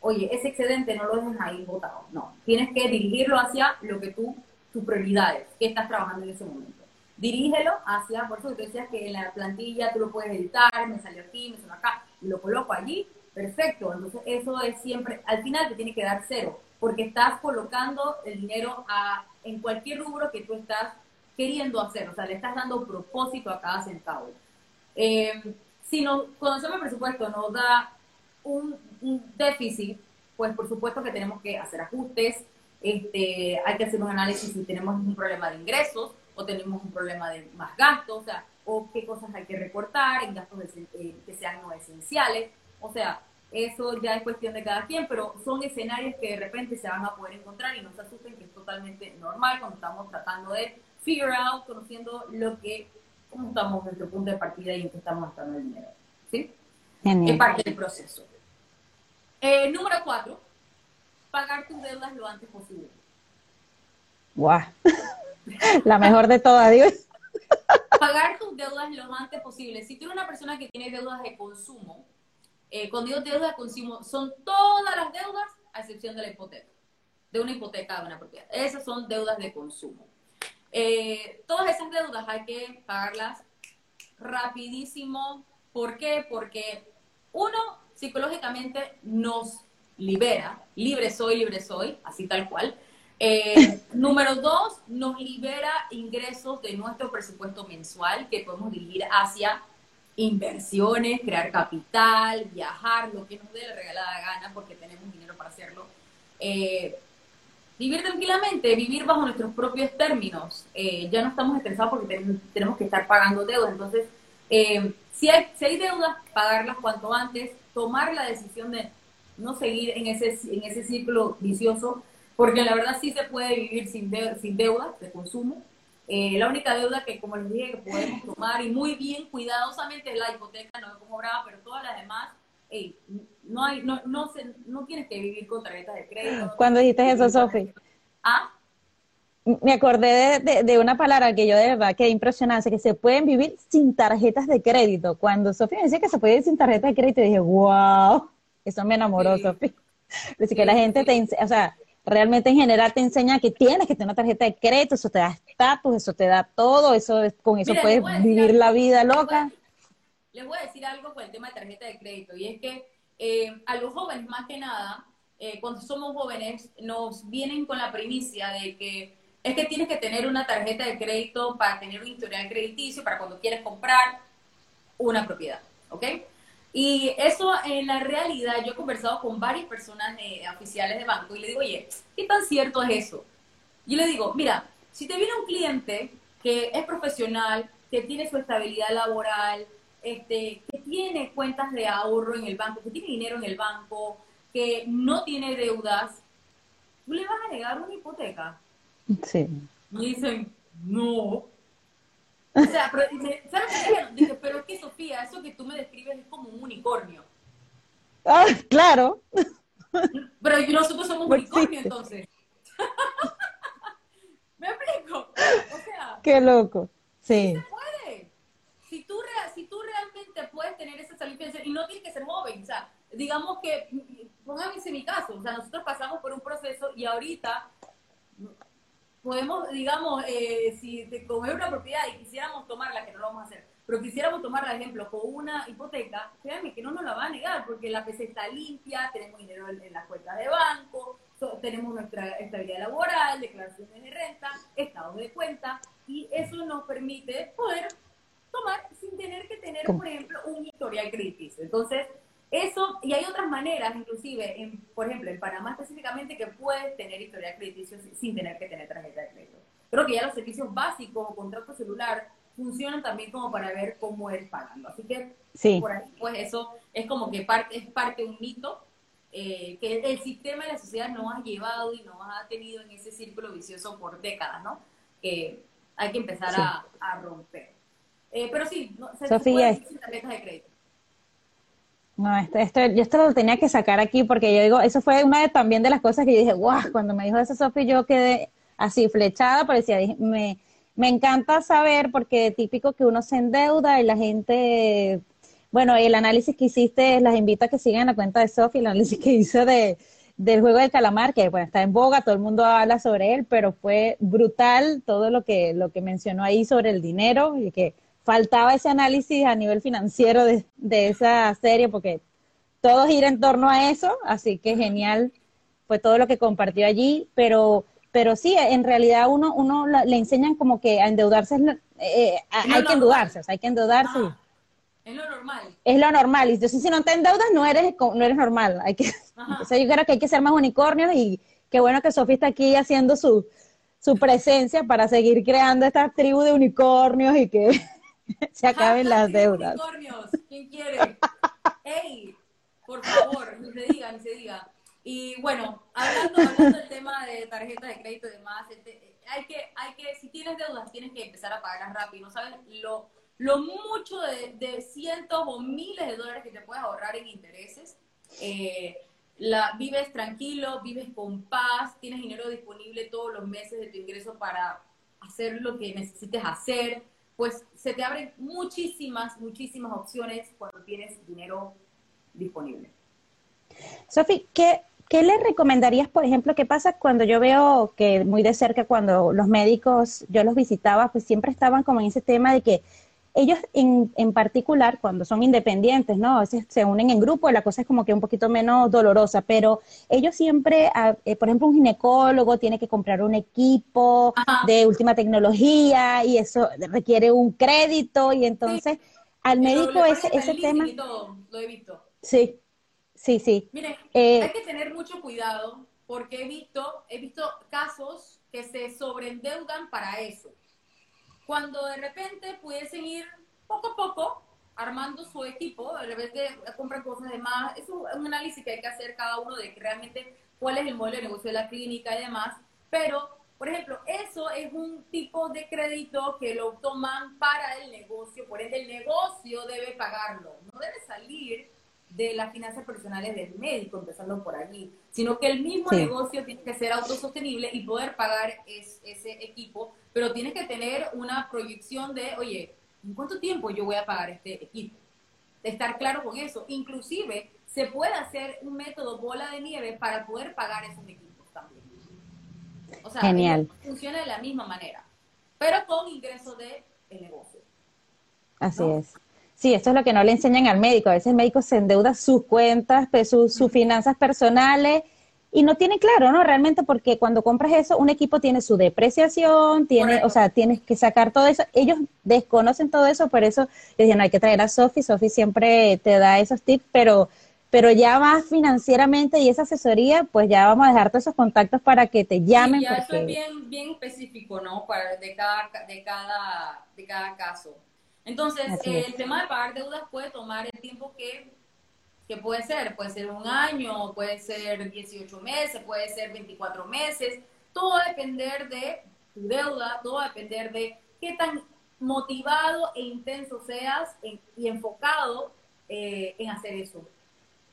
S3: oye, ese excedente no lo dejes ahí botado, no. Tienes que dirigirlo hacia lo que tú, tus prioridades, que estás trabajando en ese momento. Dirígelo hacia, por eso te decías que en la plantilla tú lo puedes editar, me salió aquí, me salió acá, y lo coloco allí, perfecto. Entonces eso es siempre, al final te tiene que dar cero, porque estás colocando el dinero a, en cualquier rubro que tú estás queriendo hacer, o sea, le estás dando propósito a cada centavo. Eh, si no, cuando el presupuesto nos da un, déficit, pues por supuesto que tenemos que hacer ajustes, este, hay que hacer un análisis si tenemos un problema de ingresos o tenemos un problema de más gastos, o sea, o qué cosas hay que recortar en gastos eh, que sean no esenciales, o sea, eso ya es cuestión de cada quien, pero son escenarios que de repente se van a poder encontrar y no se asusten que es totalmente normal cuando estamos tratando de figure out, conociendo lo que cómo estamos desde el punto de partida y en qué estamos gastando el dinero. ¿Sí? Es parte del proceso. Eh, número cuatro, pagar tus deudas lo antes posible.
S2: ¡Guau! [laughs] La mejor de todas, Dios.
S3: Pagar tus deudas lo antes posible. Si tú eres una persona que tiene deudas de consumo, eh, cuando digo deudas de consumo, son todas las deudas a excepción de la hipoteca, de una hipoteca de una propiedad. Esas son deudas de consumo. Eh, todas esas deudas hay que pagarlas rapidísimo. ¿Por qué? Porque uno, psicológicamente nos libera, libre soy, libre soy, así tal cual. Eh, [laughs] número dos, nos libera ingresos de nuestro presupuesto mensual que podemos dirigir hacia inversiones, crear capital, viajar, lo que nos dé la regalada gana porque tenemos dinero para hacerlo. Eh, vivir tranquilamente, vivir bajo nuestros propios términos. Eh, ya no estamos estresados porque tenemos que estar pagando deudas. Entonces, eh, si, hay, si hay deudas, pagarlas cuanto antes, tomar la decisión de no seguir en ese, en ese círculo vicioso, porque la verdad sí se puede vivir sin, sin deudas de consumo. Eh, la única deuda que, como les dije, que podemos tomar y muy bien cuidadosamente es la hipoteca, no me pongo brava, pero todas las demás, no, hay, no, no, se, no tienes que vivir con tarjetas de crédito.
S2: Cuando dijiste eso, Sofi.
S3: ¿Ah?
S2: Me acordé de, de, una palabra que yo de verdad que impresionante, que se pueden vivir sin tarjetas de crédito. Cuando Sofi me decía que se puede vivir sin tarjetas de crédito, dije, wow, eso me enamoró, Sofi. [laughs] Así que la gente te, o sea, realmente en general te enseña que tienes que tener una tarjeta de crédito, eso te da estatus, eso te da todo, eso con eso puedes vivir la vida loca.
S3: Les voy a decir algo con el tema de tarjeta de crédito, y es que eh, a los jóvenes más que nada, eh, cuando somos jóvenes, nos vienen con la primicia de que es que tienes que tener una tarjeta de crédito para tener un historial crediticio, para cuando quieres comprar una propiedad, ¿ok? Y eso en la realidad, yo he conversado con varias personas eh, oficiales de banco y le digo, oye, ¿qué tan cierto es eso? Yo le digo, mira, si te viene un cliente que es profesional, que tiene su estabilidad laboral, este, que tiene cuentas de ahorro en el banco, que tiene dinero en el banco, que no tiene deudas, ¿tú le vas a negar una hipoteca?
S2: Sí.
S3: Y dicen, no, o sea, pero, ¿sabes qué? Pero es que Sofía, eso que tú me describes es como un unicornio.
S2: Ah, claro.
S3: Pero nosotros somos un unicornio entonces. [laughs] ¿Me explico? O sea.
S2: Qué loco. Sí.
S3: Se puede. Si tú, si tú realmente puedes tener esa salud y no tienes que ser joven, o sea, digamos que, póngame en mi caso, o sea, nosotros pasamos por un proceso y ahorita podemos, digamos, eh, si te coger una propiedad y quisiéramos tomarla, que no lo vamos a hacer, pero quisiéramos tomarla, por ejemplo, con una hipoteca, créanme que no nos la va a negar, porque la PC está limpia, tenemos dinero en, las cuentas de banco, tenemos nuestra estabilidad laboral, declaraciones de renta, estados de cuenta, y eso nos permite poder tomar sin tener que tener, por ejemplo, un historial crítico. Entonces, eso, y hay otras maneras, inclusive, en, por ejemplo, en Panamá específicamente, que puedes tener historial crediticio sin tener que tener tarjeta de crédito. Creo que ya los servicios básicos o contrato celular funcionan también como para ver cómo eres pagando. Así que, por ahí, pues eso es como que parte, es parte de un mito eh, que el sistema de la sociedad nos ha llevado y nos ha tenido en ese círculo vicioso por décadas, ¿no? Que hay que empezar a, romper. Eh, pero sí, no, se,
S2: Sofía,
S3: sin tarjetas de crédito.
S2: No, esto, esto, yo esto lo tenía que sacar aquí porque yo digo, eso fue una de, también de las cosas que yo dije, guau, cuando me dijo eso Sofi yo quedé así flechada, parecía, me, me encanta saber porque típico que uno se endeuda y la gente, bueno, el análisis que hiciste, las invito a que sigan la cuenta de Sofi, el análisis que hizo de, del juego del calamar, que bueno, está en boga, todo el mundo habla sobre él, pero fue brutal todo lo que, lo que mencionó ahí sobre el dinero y que faltaba ese análisis a nivel financiero de, esa serie, porque todo gira en torno a eso, así que genial fue todo lo que compartió allí, pero pero sí, en realidad uno, uno le enseñan como que a endeudarse, eh, eh, hay que endeudarse, hay que endeudarse.
S3: Ah, es lo normal.
S2: Es lo normal, y entonces si no te endeudas no eres, no eres normal, hay que, entonces yo creo que hay que ser más unicornios y qué bueno que Sofía está aquí haciendo su, su presencia para seguir creando esta tribu de unicornios y que [laughs] se acaben las deudas.
S3: ¿Quién quiere? ¡Ey! Por favor, ni se diga, ni se diga. Y bueno, hablando, hablando del tema de tarjeta de crédito y demás, este, hay que, hay que, si tienes deudas, tienes que empezar a pagarlas rápido. No sabes lo, lo mucho de, cientos o miles de dólares que te puedes ahorrar en intereses. Eh, la, vives tranquilo, vives con paz, tienes dinero disponible todos los meses de tu ingreso para hacer lo que necesites hacer pues se te abren muchísimas, muchísimas opciones cuando tienes dinero disponible.
S2: Sofi, ¿qué, ¿qué le recomendarías, por ejemplo, qué pasa cuando yo veo que muy de cerca, cuando los médicos, yo los visitaba, pues siempre estaban como en ese tema de que ellos en, en, particular, cuando son independientes, ¿no? A veces se unen en grupo, la cosa es como que un poquito menos dolorosa, pero ellos siempre, ah, eh, por ejemplo, un ginecólogo tiene que comprar un equipo de última tecnología y eso requiere un crédito y entonces al médico ese, ese tema...
S3: lo he visto.
S2: Sí, sí, sí.
S3: Eh, hay que tener mucho cuidado porque he visto, he visto casos que se sobreendeudan para eso cuando de repente pudiesen ir poco a poco armando su equipo, de comprar cosas de más, es un, análisis que hay que hacer cada uno de realmente cuál es el modelo de negocio de la clínica y demás, pero, por ejemplo, eso es un tipo de crédito que lo toman para el negocio, por ende el negocio debe pagarlo, no debe salir de las finanzas personales del médico, empezando por allí, sino que el mismo negocio tiene que ser autosostenible y poder pagar ese equipo, pero tienes que tener una proyección de, oye, ¿en cuánto tiempo yo voy a pagar este equipo? Estar claro con eso. Inclusive se puede hacer un método bola de nieve para poder pagar esos equipos también. O sea,
S2: Genial.
S3: funciona de la misma manera, pero con ingresos del negocio.
S2: Así es. Sí, esto es lo que no le enseñan al médico. A veces el médico se endeuda sus cuentas, sus, sus finanzas personales y no tiene claro, ¿no? Realmente porque cuando compras eso, un equipo tiene su depreciación, tiene, o sea, tienes que sacar todo eso. Ellos desconocen todo eso, por eso yo no hay que traer a Sofi. Sofi siempre te da esos tips, pero pero ya más financieramente y esa asesoría, pues ya vamos a dejar todos esos contactos para que te llamen.
S3: ya eso es bien, bien específico, ¿no? Para de cada, de cada, de cada caso. Entonces, el tema de pagar deudas puede tomar el tiempo que, que puede ser. Puede ser un año, puede ser 18 meses, puede ser 24 meses. Todo va a depender de tu deuda, todo va a depender de qué tan motivado e intenso seas y enfocado eh, en hacer eso.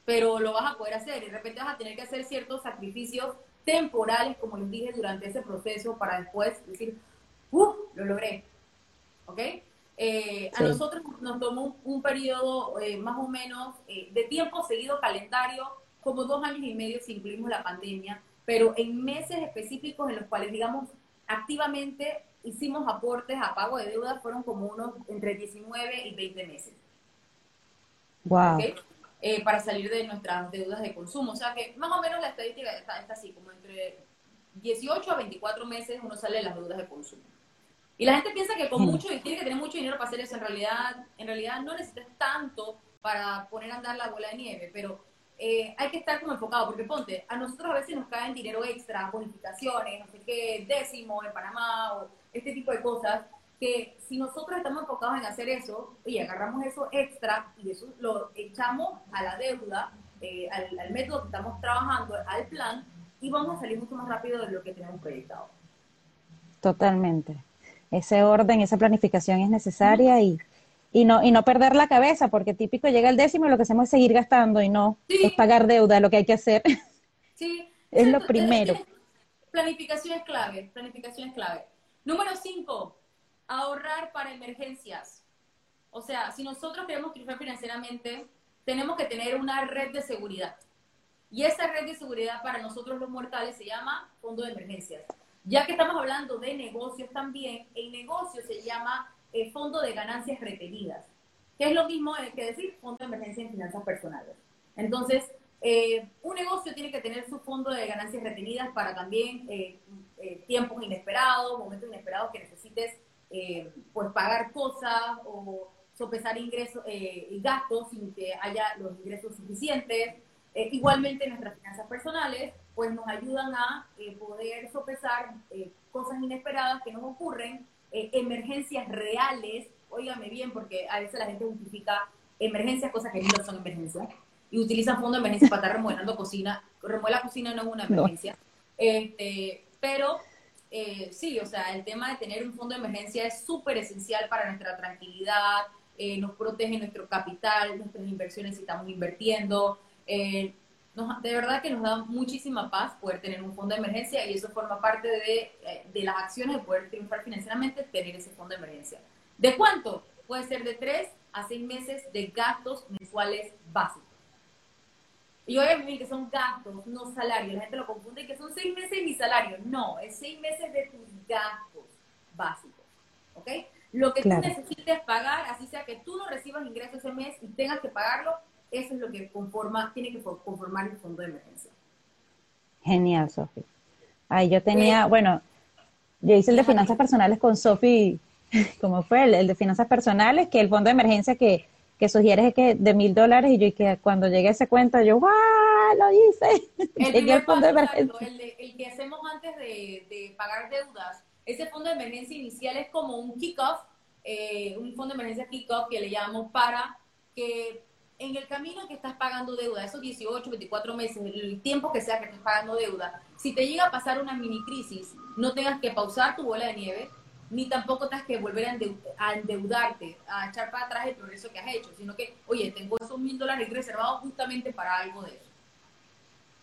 S3: Pero lo vas a poder hacer y de repente vas a tener que hacer ciertos sacrificios temporales, como les dije, durante ese proceso para después decir, ¡uh! Lo logré. ¿Ok? Eh, a nosotros nos tomó un, periodo eh, más o menos eh, de tiempo seguido calendario, como dos años y medio si incluimos la pandemia, pero en meses específicos en los cuales, digamos, activamente hicimos aportes a pago de deudas fueron como unos entre 19 y 20 meses.
S2: Wow.
S3: para salir de nuestras deudas de consumo. O sea que más o menos la estadística está, está así, como entre 18 a 24 meses uno sale de las deudas de consumo. Y la gente piensa que con mucho, tiene que tener mucho dinero para hacer eso. En realidad, en realidad no necesitas tanto para poner a andar la bola de nieve, pero eh, hay que estar como enfocado, porque ponte, a nosotros a veces nos caen dinero extra, bonificaciones, no sé qué, décimo en Panamá o este tipo de cosas, que si nosotros estamos enfocados en hacer eso, oye, agarramos eso extra y eso lo echamos a la deuda, eh, al, al método que estamos trabajando, al plan, y vamos a salir mucho más rápido de lo que tenemos proyectado.
S2: Totalmente ese orden, esa planificación es necesaria y, y no y no perder la cabeza, porque típico llega el décimo y lo que hacemos es seguir gastando y no es pagar deuda, lo que hay que hacer. [laughs]
S3: Sí.
S2: es lo primero.
S3: Planificación es clave, planificación es clave. Número cinco, ahorrar para emergencias. O sea, si nosotros queremos triunfar financieramente, tenemos que tener una red de seguridad. Y esa red de seguridad para nosotros los mortales se llama fondo de emergencias. Ya que estamos hablando de negocios también, el negocio se llama eh, Fondo de Ganancias Retenidas, que es lo mismo que decir Fondo de Emergencia en Finanzas Personales. Entonces, eh, un negocio tiene que tener su fondo de ganancias retenidas para también eh, tiempos inesperados, momentos inesperados que necesites pues pagar cosas o sopesar ingresos y gastos sin que haya los ingresos suficientes. igualmente nuestras finanzas personales pues nos ayudan a eh, poder sopesar eh, cosas inesperadas que nos ocurren, eh, emergencias reales, óigame bien, porque a veces la gente justifica emergencias, cosas que no son emergencias, y utilizan fondo de emergencia para estar remodelando cocina. Remodelar cocina no es una emergencia. Este, pero sí, o sea, el tema de tener un fondo de emergencia es súper esencial para nuestra tranquilidad, nos protege nuestro capital, nuestras inversiones si estamos invirtiendo, de verdad que nos da muchísima paz poder tener un fondo de emergencia y eso forma parte de, eh, de, las acciones de poder triunfar financieramente, tener ese fondo de emergencia. ¿De cuánto? Puede ser de tres a seis meses de gastos mensuales básicos. Y obviamente que son gastos, no salarios. La gente lo confunde que son seis meses de mi salario. No, es seis meses de tus gastos básicos. ¿Ok? Lo que tú necesites pagar, así sea que tú no recibas ingresos ese mes y tengas que pagarlo, eso es lo que conforma, tiene que conformar el fondo de emergencia.
S2: Genial, Sofi. Ay, yo tenía, bueno, yo hice el de finanzas personales con Sofi, [laughs] ¿cómo fue? El, de finanzas personales, que el fondo de emergencia que, que sugiere es que de mil dólares y yo y que cuando llegué a esa cuenta yo, ¡guau! Lo hice.
S3: El, [laughs] fondo de emergencia. El, que hacemos antes de, pagar deudas, ese fondo de emergencia inicial es como un kick-off, eh, un fondo de emergencia kick-off que le llamamos para que en el camino que estás pagando deuda, esos 18, 24 meses, el tiempo que sea que estés pagando deuda, si te llega a pasar una mini crisis, no tengas que pausar tu bola de nieve, ni tampoco tengas que volver a, endeudarte, a echar para atrás el progreso que has hecho, sino que, oye, tengo esos mil dólares reservados justamente para algo de eso.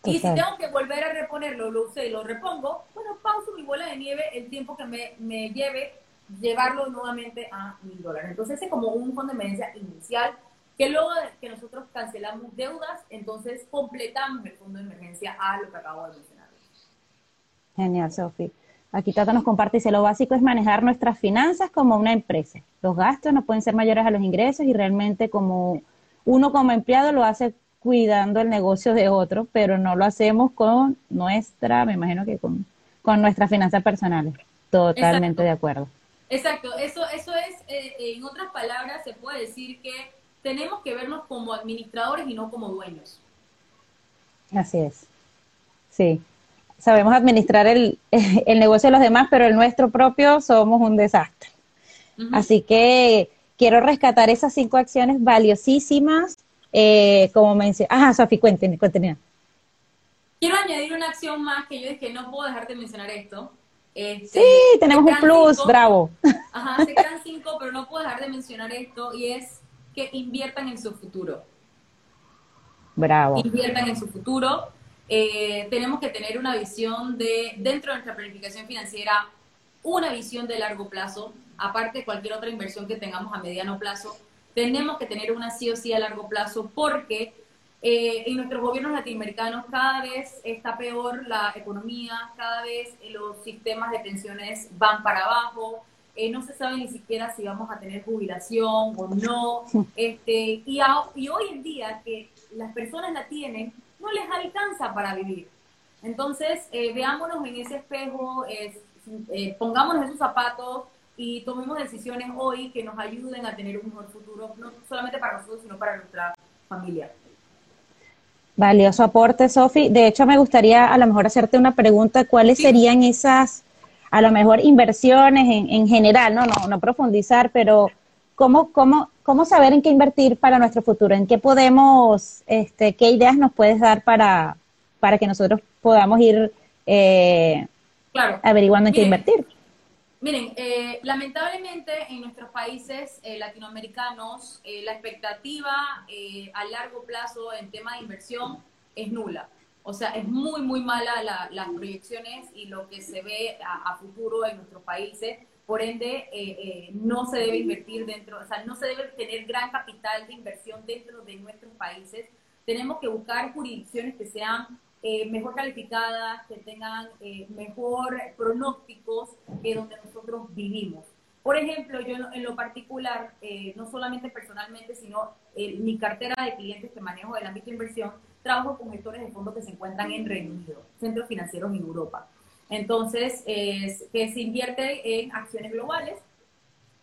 S3: Y si tengo que volver a reponerlo, lo usé y lo repongo, bueno, pauso mi bola de nieve el tiempo que me, me lleve llevarlo nuevamente a mil dólares. Entonces, es como un fondo de emergencia inicial que luego de que nosotros cancelamos deudas, entonces completamos el fondo de emergencia a lo que acabo de mencionar.
S2: Genial, Sofi. Aquí Tata nos comparte, dice, lo básico es manejar nuestras finanzas como una empresa. Los gastos no pueden ser mayores a los ingresos y realmente como uno como empleado lo hace cuidando el negocio de otro, pero no lo hacemos con nuestra, me imagino que con, con nuestras finanzas personales. Totalmente de acuerdo.
S3: Exacto, eso, eso es, eh, en otras palabras, se puede decir que tenemos que vernos como administradores y no como dueños.
S2: Así es. Sí. Sabemos administrar el, [laughs] negocio de los demás, pero el nuestro propio somos un desastre. Así que quiero rescatar esas cinco acciones valiosísimas, eh, como mencioné. Ajá, Sofi, cuéntenme, cuéntenme.
S3: Quiero añadir una acción más que yo dije, no puedo dejar de mencionar esto.
S2: Este, sí, tenemos un plus, bravo.
S3: Ajá, se quedan cinco, pero no puedo dejar de mencionar esto y es que inviertan en su futuro.
S2: Bravo.
S3: Inviertan en su futuro. Eh, tenemos que tener una visión de, dentro de nuestra planificación financiera, una visión de largo plazo, aparte de cualquier otra inversión que tengamos a mediano plazo, tenemos que tener una sí o sí a largo plazo porque eh, en nuestros gobiernos latinoamericanos cada vez está peor la economía, cada vez los sistemas de pensiones van para abajo, eh, no se sabe ni siquiera si vamos a tener jubilación o no, [laughs] este, y, y hoy en día que las personas la tienen, no les alcanza para vivir. Entonces, eh, veámonos en ese espejo, eh, pongámonos en sus zapatos y tomemos decisiones hoy que nos ayuden a tener un mejor futuro, no solamente para nosotros, sino para nuestra familia.
S2: Valioso aporte, Sofi. De hecho, me gustaría a lo mejor hacerte una pregunta, ¿cuáles serían esas a lo mejor inversiones en, en general, ¿no? ¿no? No profundizar, pero ¿cómo, cómo, cómo saber en qué invertir para nuestro futuro? ¿En qué podemos, este, qué ideas nos puedes dar para, para que nosotros podamos ir eh, averiguando en qué invertir?
S3: Miren, eh, lamentablemente en nuestros países eh, latinoamericanos la expectativa a largo plazo en tema de inversión es nula. O sea, es muy, muy mala las proyecciones y lo que se ve a, futuro en nuestros países. Por ende, eh, eh, no se debe invertir dentro, o sea, no se debe tener gran capital de inversión dentro de nuestros países. Tenemos que buscar jurisdicciones que sean eh, mejor calificadas, que tengan mejor pronósticos que donde nosotros vivimos. Por ejemplo, yo en lo particular, no solamente personalmente, sino mi cartera de clientes que manejo del ámbito de inversión, trabajo con gestores de fondos que se encuentran en Reino Unido, centros financieros en Europa. Entonces, es, que se invierte en acciones globales,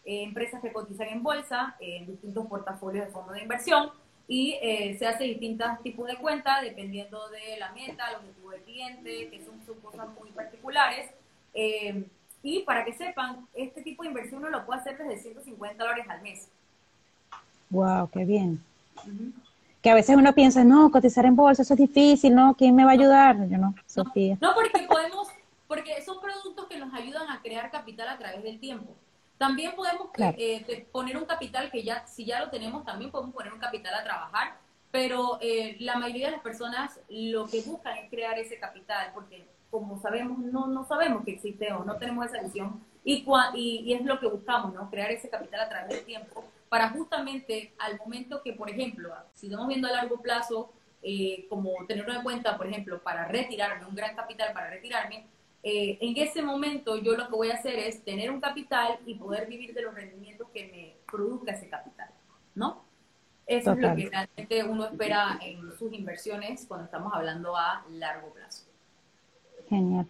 S3: empresas que cotizan en bolsa, en distintos portafolios de fondos de inversión y eh, se hace distintos tipos de cuentas dependiendo de la meta, el objetivo del cliente, que son, cosas muy particulares. Eh, y para que sepan, este tipo de inversión uno lo puede hacer desde 150 dólares al mes.
S2: ¡Wow! ¡Qué bien! Que a veces uno piensa, no, cotizar en bolsa, eso es difícil, ¿no? ¿Quién me va a ayudar? Yo no, Sofía.
S3: No, porque podemos, porque son productos que nos ayudan a crear capital a través del tiempo. También podemos eh, poner un capital que ya, si ya lo tenemos, también podemos poner un capital a trabajar, pero eh, la mayoría de las personas lo que buscan es crear ese capital, porque como sabemos, no, no sabemos que existe o no tenemos esa visión, y, y, y es lo que buscamos, ¿no? Crear ese capital a través del tiempo para justamente al momento que, por ejemplo, si estamos viendo a largo plazo, eh, como tenerlo en cuenta, por ejemplo, para retirarme, un gran capital para retirarme, eh, en ese momento yo lo que voy a hacer es tener un capital y poder vivir de los rendimientos que me produzca ese capital, ¿no? Eso es lo que realmente uno espera en sus inversiones cuando estamos hablando a largo plazo.
S2: Genial.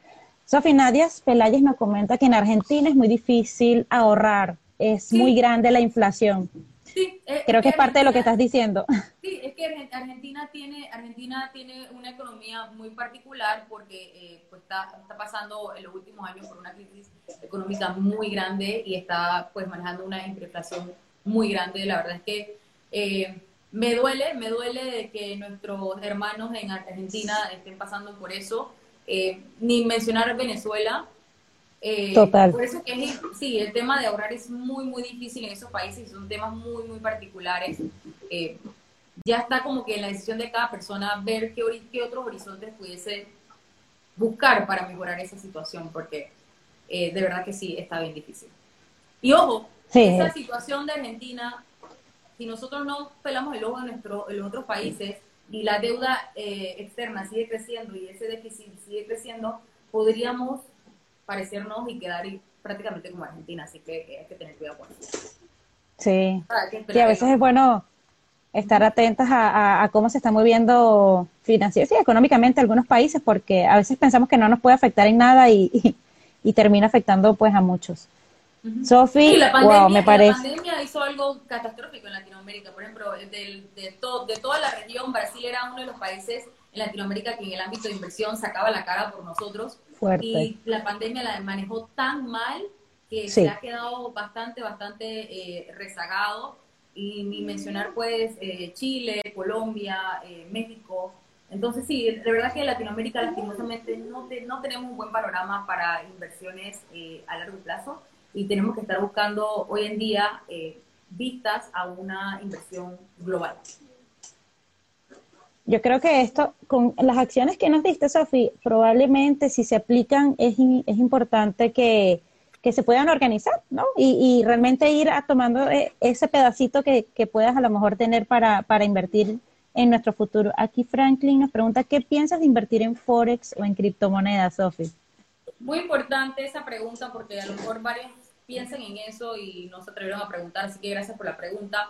S2: Sofía Nadia Pelayes nos comenta que en Argentina es muy difícil ahorrar, es muy grande la inflación. Sí, eh, creo que es parte de lo que estás diciendo. [laughs]
S3: Sí, es que Argentina tiene Argentina tiene una economía muy particular porque eh, pues está, está pasando en los últimos años por una crisis económica muy grande y está pues manejando una inflación muy grande. La verdad es que eh, me duele, me duele de que nuestros hermanos en Argentina estén pasando por eso. Eh, ni mencionar Venezuela. Eh, Total. Por eso que es, sí, el tema de ahorrar es muy, muy difícil en esos países, son temas muy, muy particulares. ya está como que en la decisión de cada persona ver qué, qué otros horizontes pudiese buscar para mejorar esa situación, porque de verdad que sí, está bien difícil. Y ojo, esa situación de Argentina si nosotros no pelamos el ojo en, nuestro, en los otros países y la deuda eh, externa sigue creciendo y ese déficit sigue creciendo, podríamos parecernos y quedar prácticamente como Argentina, así que hay que tener cuidado con eso.
S2: Sí, y a veces es bueno estar atentas a, cómo se está moviendo financieramente y económicamente algunos países, porque a veces pensamos que no nos puede afectar en nada y, y termina afectando pues a muchos. Sofi, wow, me parece.
S3: La pandemia hizo algo catastrófico en Latinoamérica. Por ejemplo, de, de, de toda la región, Brasil era uno de los países en Latinoamérica que en el ámbito de inversión sacaba la cara por nosotros. Y la pandemia la manejó tan mal que se ha quedado bastante, bastante eh, rezagado. Y ni mencionar, pues, eh, Chile, Colombia, eh, México. Entonces, sí, de verdad que Latinoamérica, lastimosamente, no, no tenemos un buen panorama para inversiones a largo plazo y tenemos que estar buscando hoy en día eh, vistas a una inversión global.
S2: Yo creo que esto, con las acciones que nos diste, Sofi, probablemente si se aplican es, es importante que, se puedan organizar, ¿no? Y, realmente ir a tomando eh, ese pedacito que, que, puedas a lo mejor tener para, para invertir en nuestro futuro. Aquí Franklin nos pregunta, ¿qué piensas de invertir en Forex o en criptomonedas, Sofi?
S3: Muy importante esa pregunta porque a lo mejor varios piensan en eso y no se atrevieron a preguntar, así que gracias por la pregunta.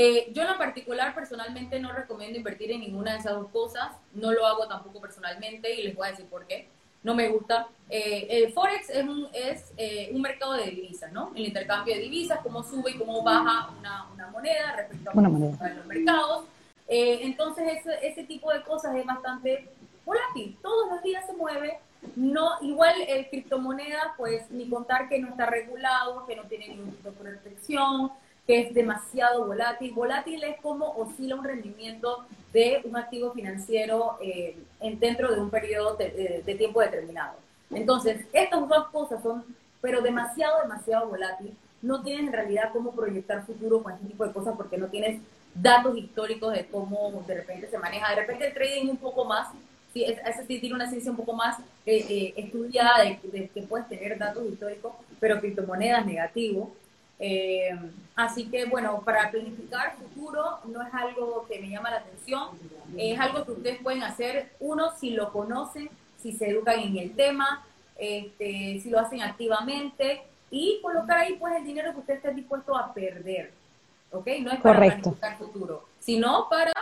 S3: Eh, yo en lo particular personalmente no recomiendo invertir en ninguna de esas dos cosas, no lo hago tampoco personalmente y les voy a decir por qué. No me gusta. Eh, el Forex es, un, es eh, un mercado de divisas, ¿no? El intercambio de divisas, cómo sube y cómo baja una, una moneda respecto a, a los mercados. entonces ese, ese tipo de cosas es bastante volátil. Todos los días se mueve, no, igual el criptomoneda, pues ni contar que no está regulado, que no tiene ningún tipo de protección, que es demasiado volátil. Volátil es como oscila un rendimiento de un activo financiero eh, en, dentro de un periodo de, tiempo determinado. Entonces, estas dos cosas son, pero demasiado, demasiado volátil. No tienes en realidad cómo proyectar futuro con este tipo de cosas porque no tienes datos históricos de cómo de repente se maneja. De repente el trading un poco más, sí, ese sí tiene una ciencia un poco más eh, eh, estudiada de, que puedes tener datos históricos, pero criptomonedas negativo. Eh, así que bueno, para planificar futuro no es algo que me llama la atención, es algo que ustedes pueden hacer, uno, si lo conocen, si se educan en el tema, este, si lo hacen activamente y colocar ahí pues el dinero que usted esté dispuesto a perder, ¿ok? No es para planificar futuro, sino para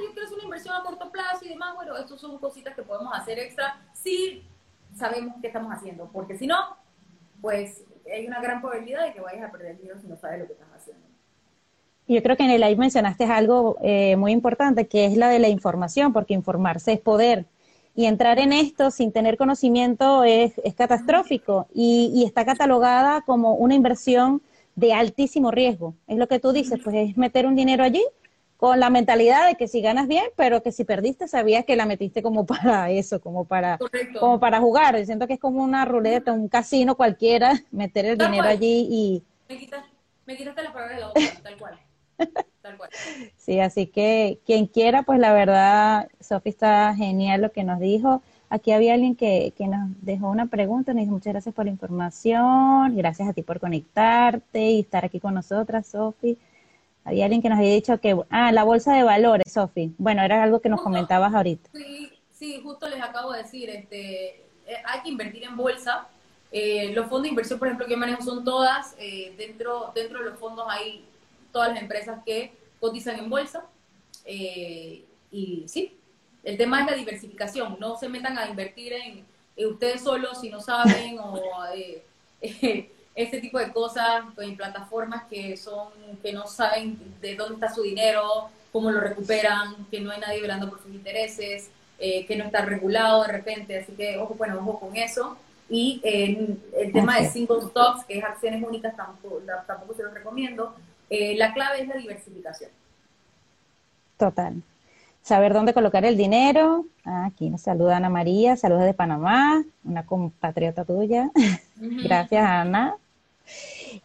S3: yo quiero hacer una inversión a corto plazo y demás, bueno, estas son cositas que podemos hacer extra si sabemos qué estamos haciendo, porque si no, pues hay una gran probabilidad de que vayas a perder dinero si no sabes lo que estás haciendo.
S2: Yo creo que en el live mencionaste algo eh, muy importante, que es la de la información, porque informarse es poder. Y entrar en esto sin tener conocimiento es, catastrófico y, está catalogada como una inversión de altísimo riesgo. Es lo que tú dices, pues es meter un dinero allí con la mentalidad de que si ganas bien, pero que si perdiste sabías que la metiste como para eso, como para, como para jugar. Yo siento que es como una ruleta, un casino cualquiera, meter el dinero allí y...
S3: Me, quitas, me quitaste la palabra de la boca, tal cual. [laughs] Tal cual.
S2: Sí, así que quien quiera, pues la verdad, Sofi está genial lo que nos dijo. Aquí había alguien que, que nos dejó una pregunta, nos dice muchas gracias por la información, gracias a ti por conectarte y estar aquí con nosotras, Sofi. Había alguien que nos había dicho que, ah, la bolsa de valores, Sofi. Bueno, era algo que nos comentabas ahorita.
S3: Sí, sí, justo les acabo de decir, este, hay que invertir en bolsa. los fondos de inversión, por ejemplo, que yo manejo son todas, dentro, dentro de los fondos hay todas las empresas que cotizan en bolsa. y sí, el tema es la diversificación, no se metan a invertir en, ustedes solos si no saben o eh, [laughs] este tipo de cosas en plataformas que son que no saben de dónde está su dinero, cómo lo recuperan, que no hay nadie velando por sus intereses, eh, que no está regulado de repente, así que ojo, bueno, ojo con eso. Y el tema de single stocks, que es acciones únicas, tampoco, tampoco se los recomiendo. Eh, la clave es la diversificación.
S2: Total saber dónde colocar el dinero. Ah, aquí nos saluda Ana María, saludos de Panamá, una compatriota tuya. [laughs] Gracias, Ana.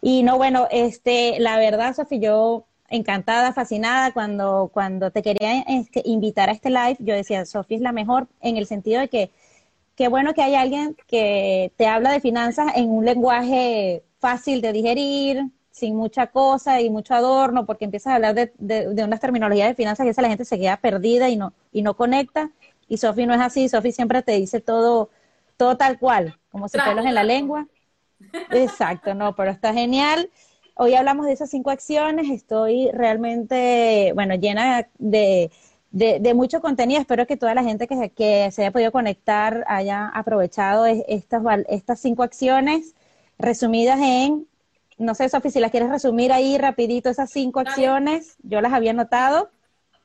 S2: Y no, bueno, este, la verdad, Sofía, yo encantada, fascinada, cuando, cuando te quería este, invitar a este live, yo decía, Sofía es la mejor en el sentido de que qué bueno que hay alguien que te habla de finanzas en un lenguaje fácil de digerir, sin mucha cosa y mucho adorno, porque empiezas a hablar de, de, unas terminologías de finanzas que esa la gente se queda perdida y no, y no conecta. Y Sofi no es así, Sofi siempre te dice todo, todo tal cual, como si pelos en la lengua. Exacto, no, pero está genial. Hoy hablamos de esas cinco acciones, estoy realmente, bueno, llena de, de, mucho contenido. Espero que toda la gente que, que se haya podido conectar haya aprovechado estas, estas cinco acciones resumidas en no sé, Sofi, si las quieres resumir ahí rapidito, esas cinco acciones, yo las había notado.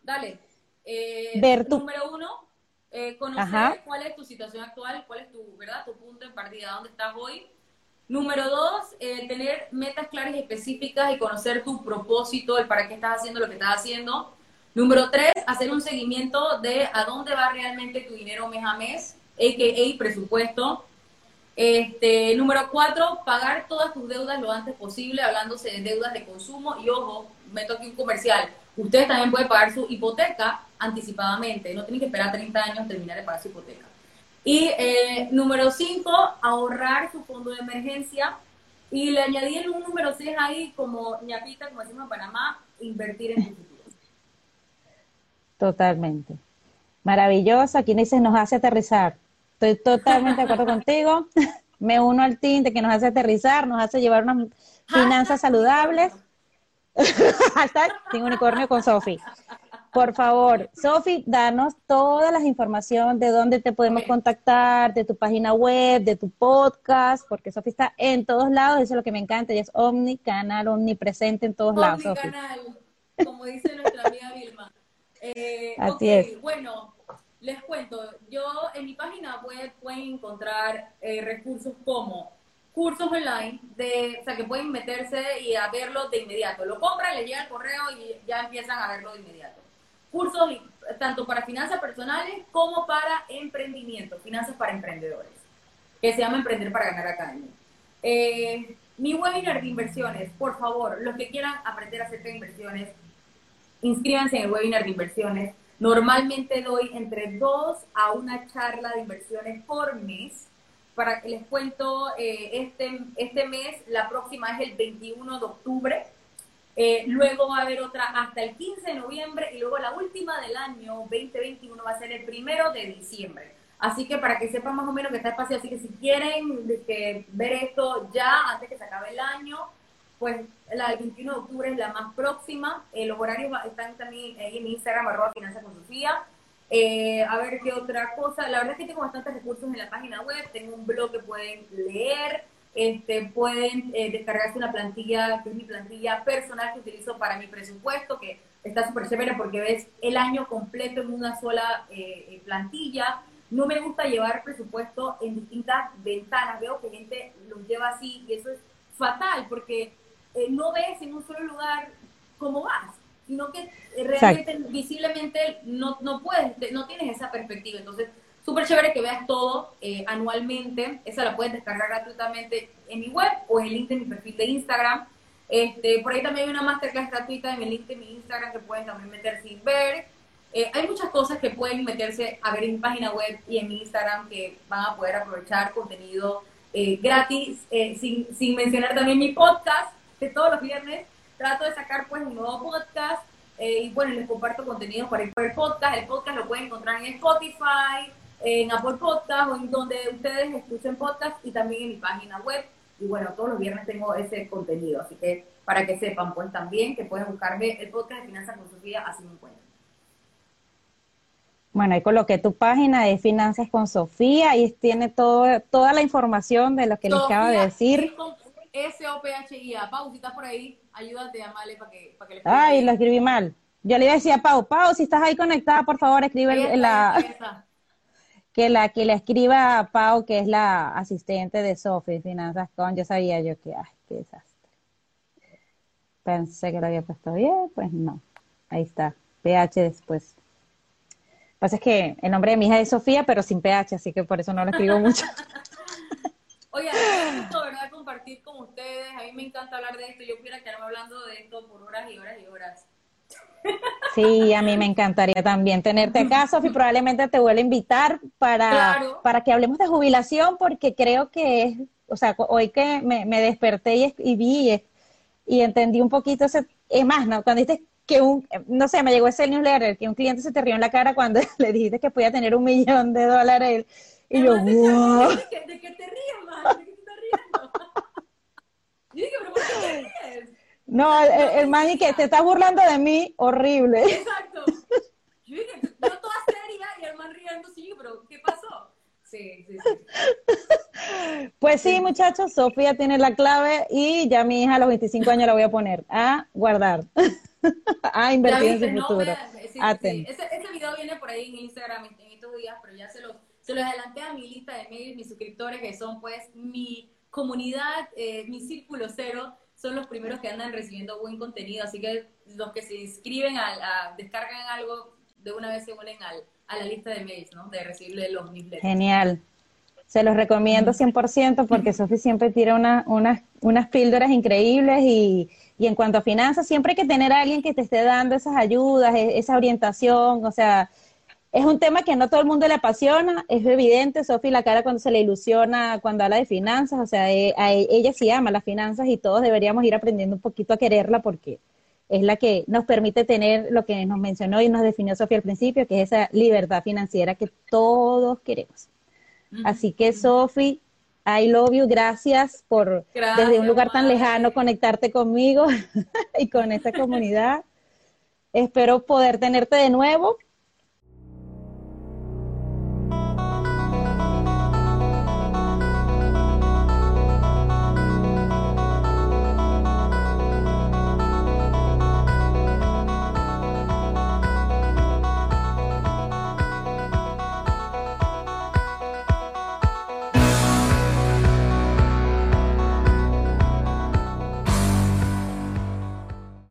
S3: Dale. Eh, Ver tu... Número uno, eh, conocer cuál es tu situación actual, cuál es tu, ¿verdad? tu punto en partida, dónde estás hoy. Número dos, eh, tener metas claras y específicas y conocer tu propósito, el para qué estás haciendo lo que estás haciendo. Número tres, hacer un seguimiento de a dónde va realmente tu dinero mes a mes, a.k.a. presupuesto. Este, número cuatro, pagar todas tus deudas lo antes posible, hablándose de deudas de consumo. Y ojo, meto aquí un comercial. Ustedes también pueden pagar su hipoteca anticipadamente. No tienen que esperar 30 años terminar de pagar su hipoteca. Y eh, número cinco, ahorrar su fondo de emergencia. Y le añadí un número 6 ahí, como ñapita, como decimos en Panamá, invertir en tu futuro.
S2: Totalmente. Maravilloso. Aquí dice, nos hace aterrizar. Estoy totalmente de acuerdo [laughs] contigo. Me uno al de que nos hace aterrizar, nos hace llevar unas finanzas [laughs] saludables. [laughs] Hasta unicornio con Sofi. Por favor, Sofi, danos todas las información de dónde te podemos contactar, de tu página web, de tu podcast, porque Sofi está en todos lados, eso es lo que me encanta, ella es omnicanal, omnipresente en todos lados.
S3: Omnicanal, como dice nuestra amiga Vilma. Eh, Así es. Bueno, les cuento, yo en mi página web pueden encontrar eh, recursos como cursos online, de, o sea, que pueden meterse y a verlo de inmediato. Lo compran, le llega el correo y ya empiezan a verlo de inmediato. Cursos tanto para finanzas personales como para emprendimiento, finanzas para emprendedores, que se llama Emprender para Ganar Academia. Eh, mi webinar de inversiones, por favor, los que quieran aprender acerca de inversiones, inscríbanse en el webinar de inversiones Normalmente doy entre dos a una charla de inversiones por mes. Para que les cuento, eh, este, este mes, la próxima es el 21 de octubre. Eh, luego va a haber otra hasta el 15 de noviembre y luego la última del año 2021 va a ser el primero de diciembre. Así que para que sepan más o menos que está espacio, así que si quieren ver esto ya antes que se acabe el año, pues la del 21 de octubre es la más próxima. Eh, los horarios están también ahí en Instagram, arroba finanzas con Sofía. Eh, a ver qué otra cosa. La verdad es que tengo bastantes recursos en la página web. Tengo un blog que pueden leer. Este, pueden eh, descargarse una plantilla, que es mi plantilla personal que utilizo para mi presupuesto, que está súper chévere porque ves el año completo en una sola plantilla. No me gusta llevar presupuesto en distintas ventanas. Veo que gente los lleva así y eso es fatal porque eh, no ves en un solo lugar cómo vas, sino que eh, realmente visiblemente no, no puedes, no tienes esa perspectiva. Entonces, súper chévere que veas todo eh, anualmente. Esa la puedes descargar gratuitamente en mi web o en el link de mi perfil de Instagram. Este, por ahí también hay una masterclass gratuita en el link de mi Instagram que pueden también meter sin ver. hay muchas cosas que pueden meterse a ver en mi página web y en mi Instagram que van a poder aprovechar contenido gratis, sin, sin mencionar también mi podcast, que todos los viernes trato de sacar pues un nuevo podcast eh, y bueno, les comparto contenido para el podcast. El podcast lo pueden encontrar en Spotify, en Apple Podcast o en donde ustedes escuchen podcast y también en mi página web. Y bueno, todos los viernes tengo ese contenido, así que para que sepan, pues también que pueden buscarme el podcast de Finanzas con Sofía, así me encuentran.
S2: Bueno, ahí coloqué tu página de Finanzas con Sofía y tiene todo, toda la información de lo que les acabo de decir.
S3: S-O-P-H-I-A. Pau, si estás por ahí, ayúdate a Male para que, para que le
S2: Ay, lo escribí mal. Yo le iba a Pau, Pau, si estás ahí conectada, por favor, escribe la... Que la que le escriba a Pau, que es la asistente de Sofi, Finanzas con, yo sabía yo que, ay, qué desastre. Pensé que lo había puesto bien, pues no. Ahí está, PH después. Lo que pasa es que el nombre de mi hija es Sofía, pero sin PH, así que por eso no lo escribo [laughs] mucho.
S3: Oye, gusto, ¿verdad? Compartir con ustedes. A mí me encanta hablar de esto. Yo pudiera quedarme hablando de esto por horas y horas y horas.
S2: Sí, a mí me encantaría también tenerte acá, [laughs] Sofi. Probablemente te vuelva a invitar para, para que hablemos de jubilación, porque creo que es, o sea, hoy que me, desperté y, y vi y, entendí un poquito ese, es más, ¿no? Cuando dices que un, no sé, me llegó ese newsletter, que un cliente se te rió en la cara cuando [laughs] le dijiste que podía tener un millón de dólares. Y yo,
S3: wow. ¿De qué, te ríes, man? ¿De qué te estás riendo? Yo dije, pero ¿por qué te ríes? [laughs]
S2: No, el, el, man y que te estás burlando de mí, horrible.
S3: Exacto. Yo dije, yo toda seria y el man riendo, sí, pero ¿qué pasó? Sí, sí, sí.
S2: Pues sí, muchachos, Sofía tiene la clave y ya mi hija a los 25 años la voy a poner a guardar, [laughs] a invertir en su futuro.
S3: sí, ese, ese, video viene por ahí en Instagram en estos días, pero ya se los, se los adelanté a mi lista de mails, mis suscriptores, que son pues mi comunidad, eh, mi círculo cero, son los primeros que andan recibiendo buen contenido, así que los que se inscriben, a, descargan algo, de una vez se unen al, a la lista de mails, ¿no? De recibirle los newsletters.
S2: Genial. Se los recomiendo 100% porque Sofi siempre tira una, unas, unas píldoras increíbles y, y en cuanto a finanzas, siempre hay que tener a alguien que te esté dando esas ayudas, e, esa orientación, o sea, es un tema que no todo el mundo le apasiona, es evidente, Sofi, la cara cuando se le ilusiona, cuando habla de finanzas, o sea, eh, e, ella sí ama las finanzas y todos deberíamos ir aprendiendo un poquito a quererla porque es la que nos permite tener lo que nos mencionó y nos definió Sofía al principio, que es esa libertad financiera que todos queremos. Así que, Sofi, I love you, gracias por desde un lugar tan lejano conectarte conmigo [laughs] y con esta comunidad. Espero poder tenerte de nuevo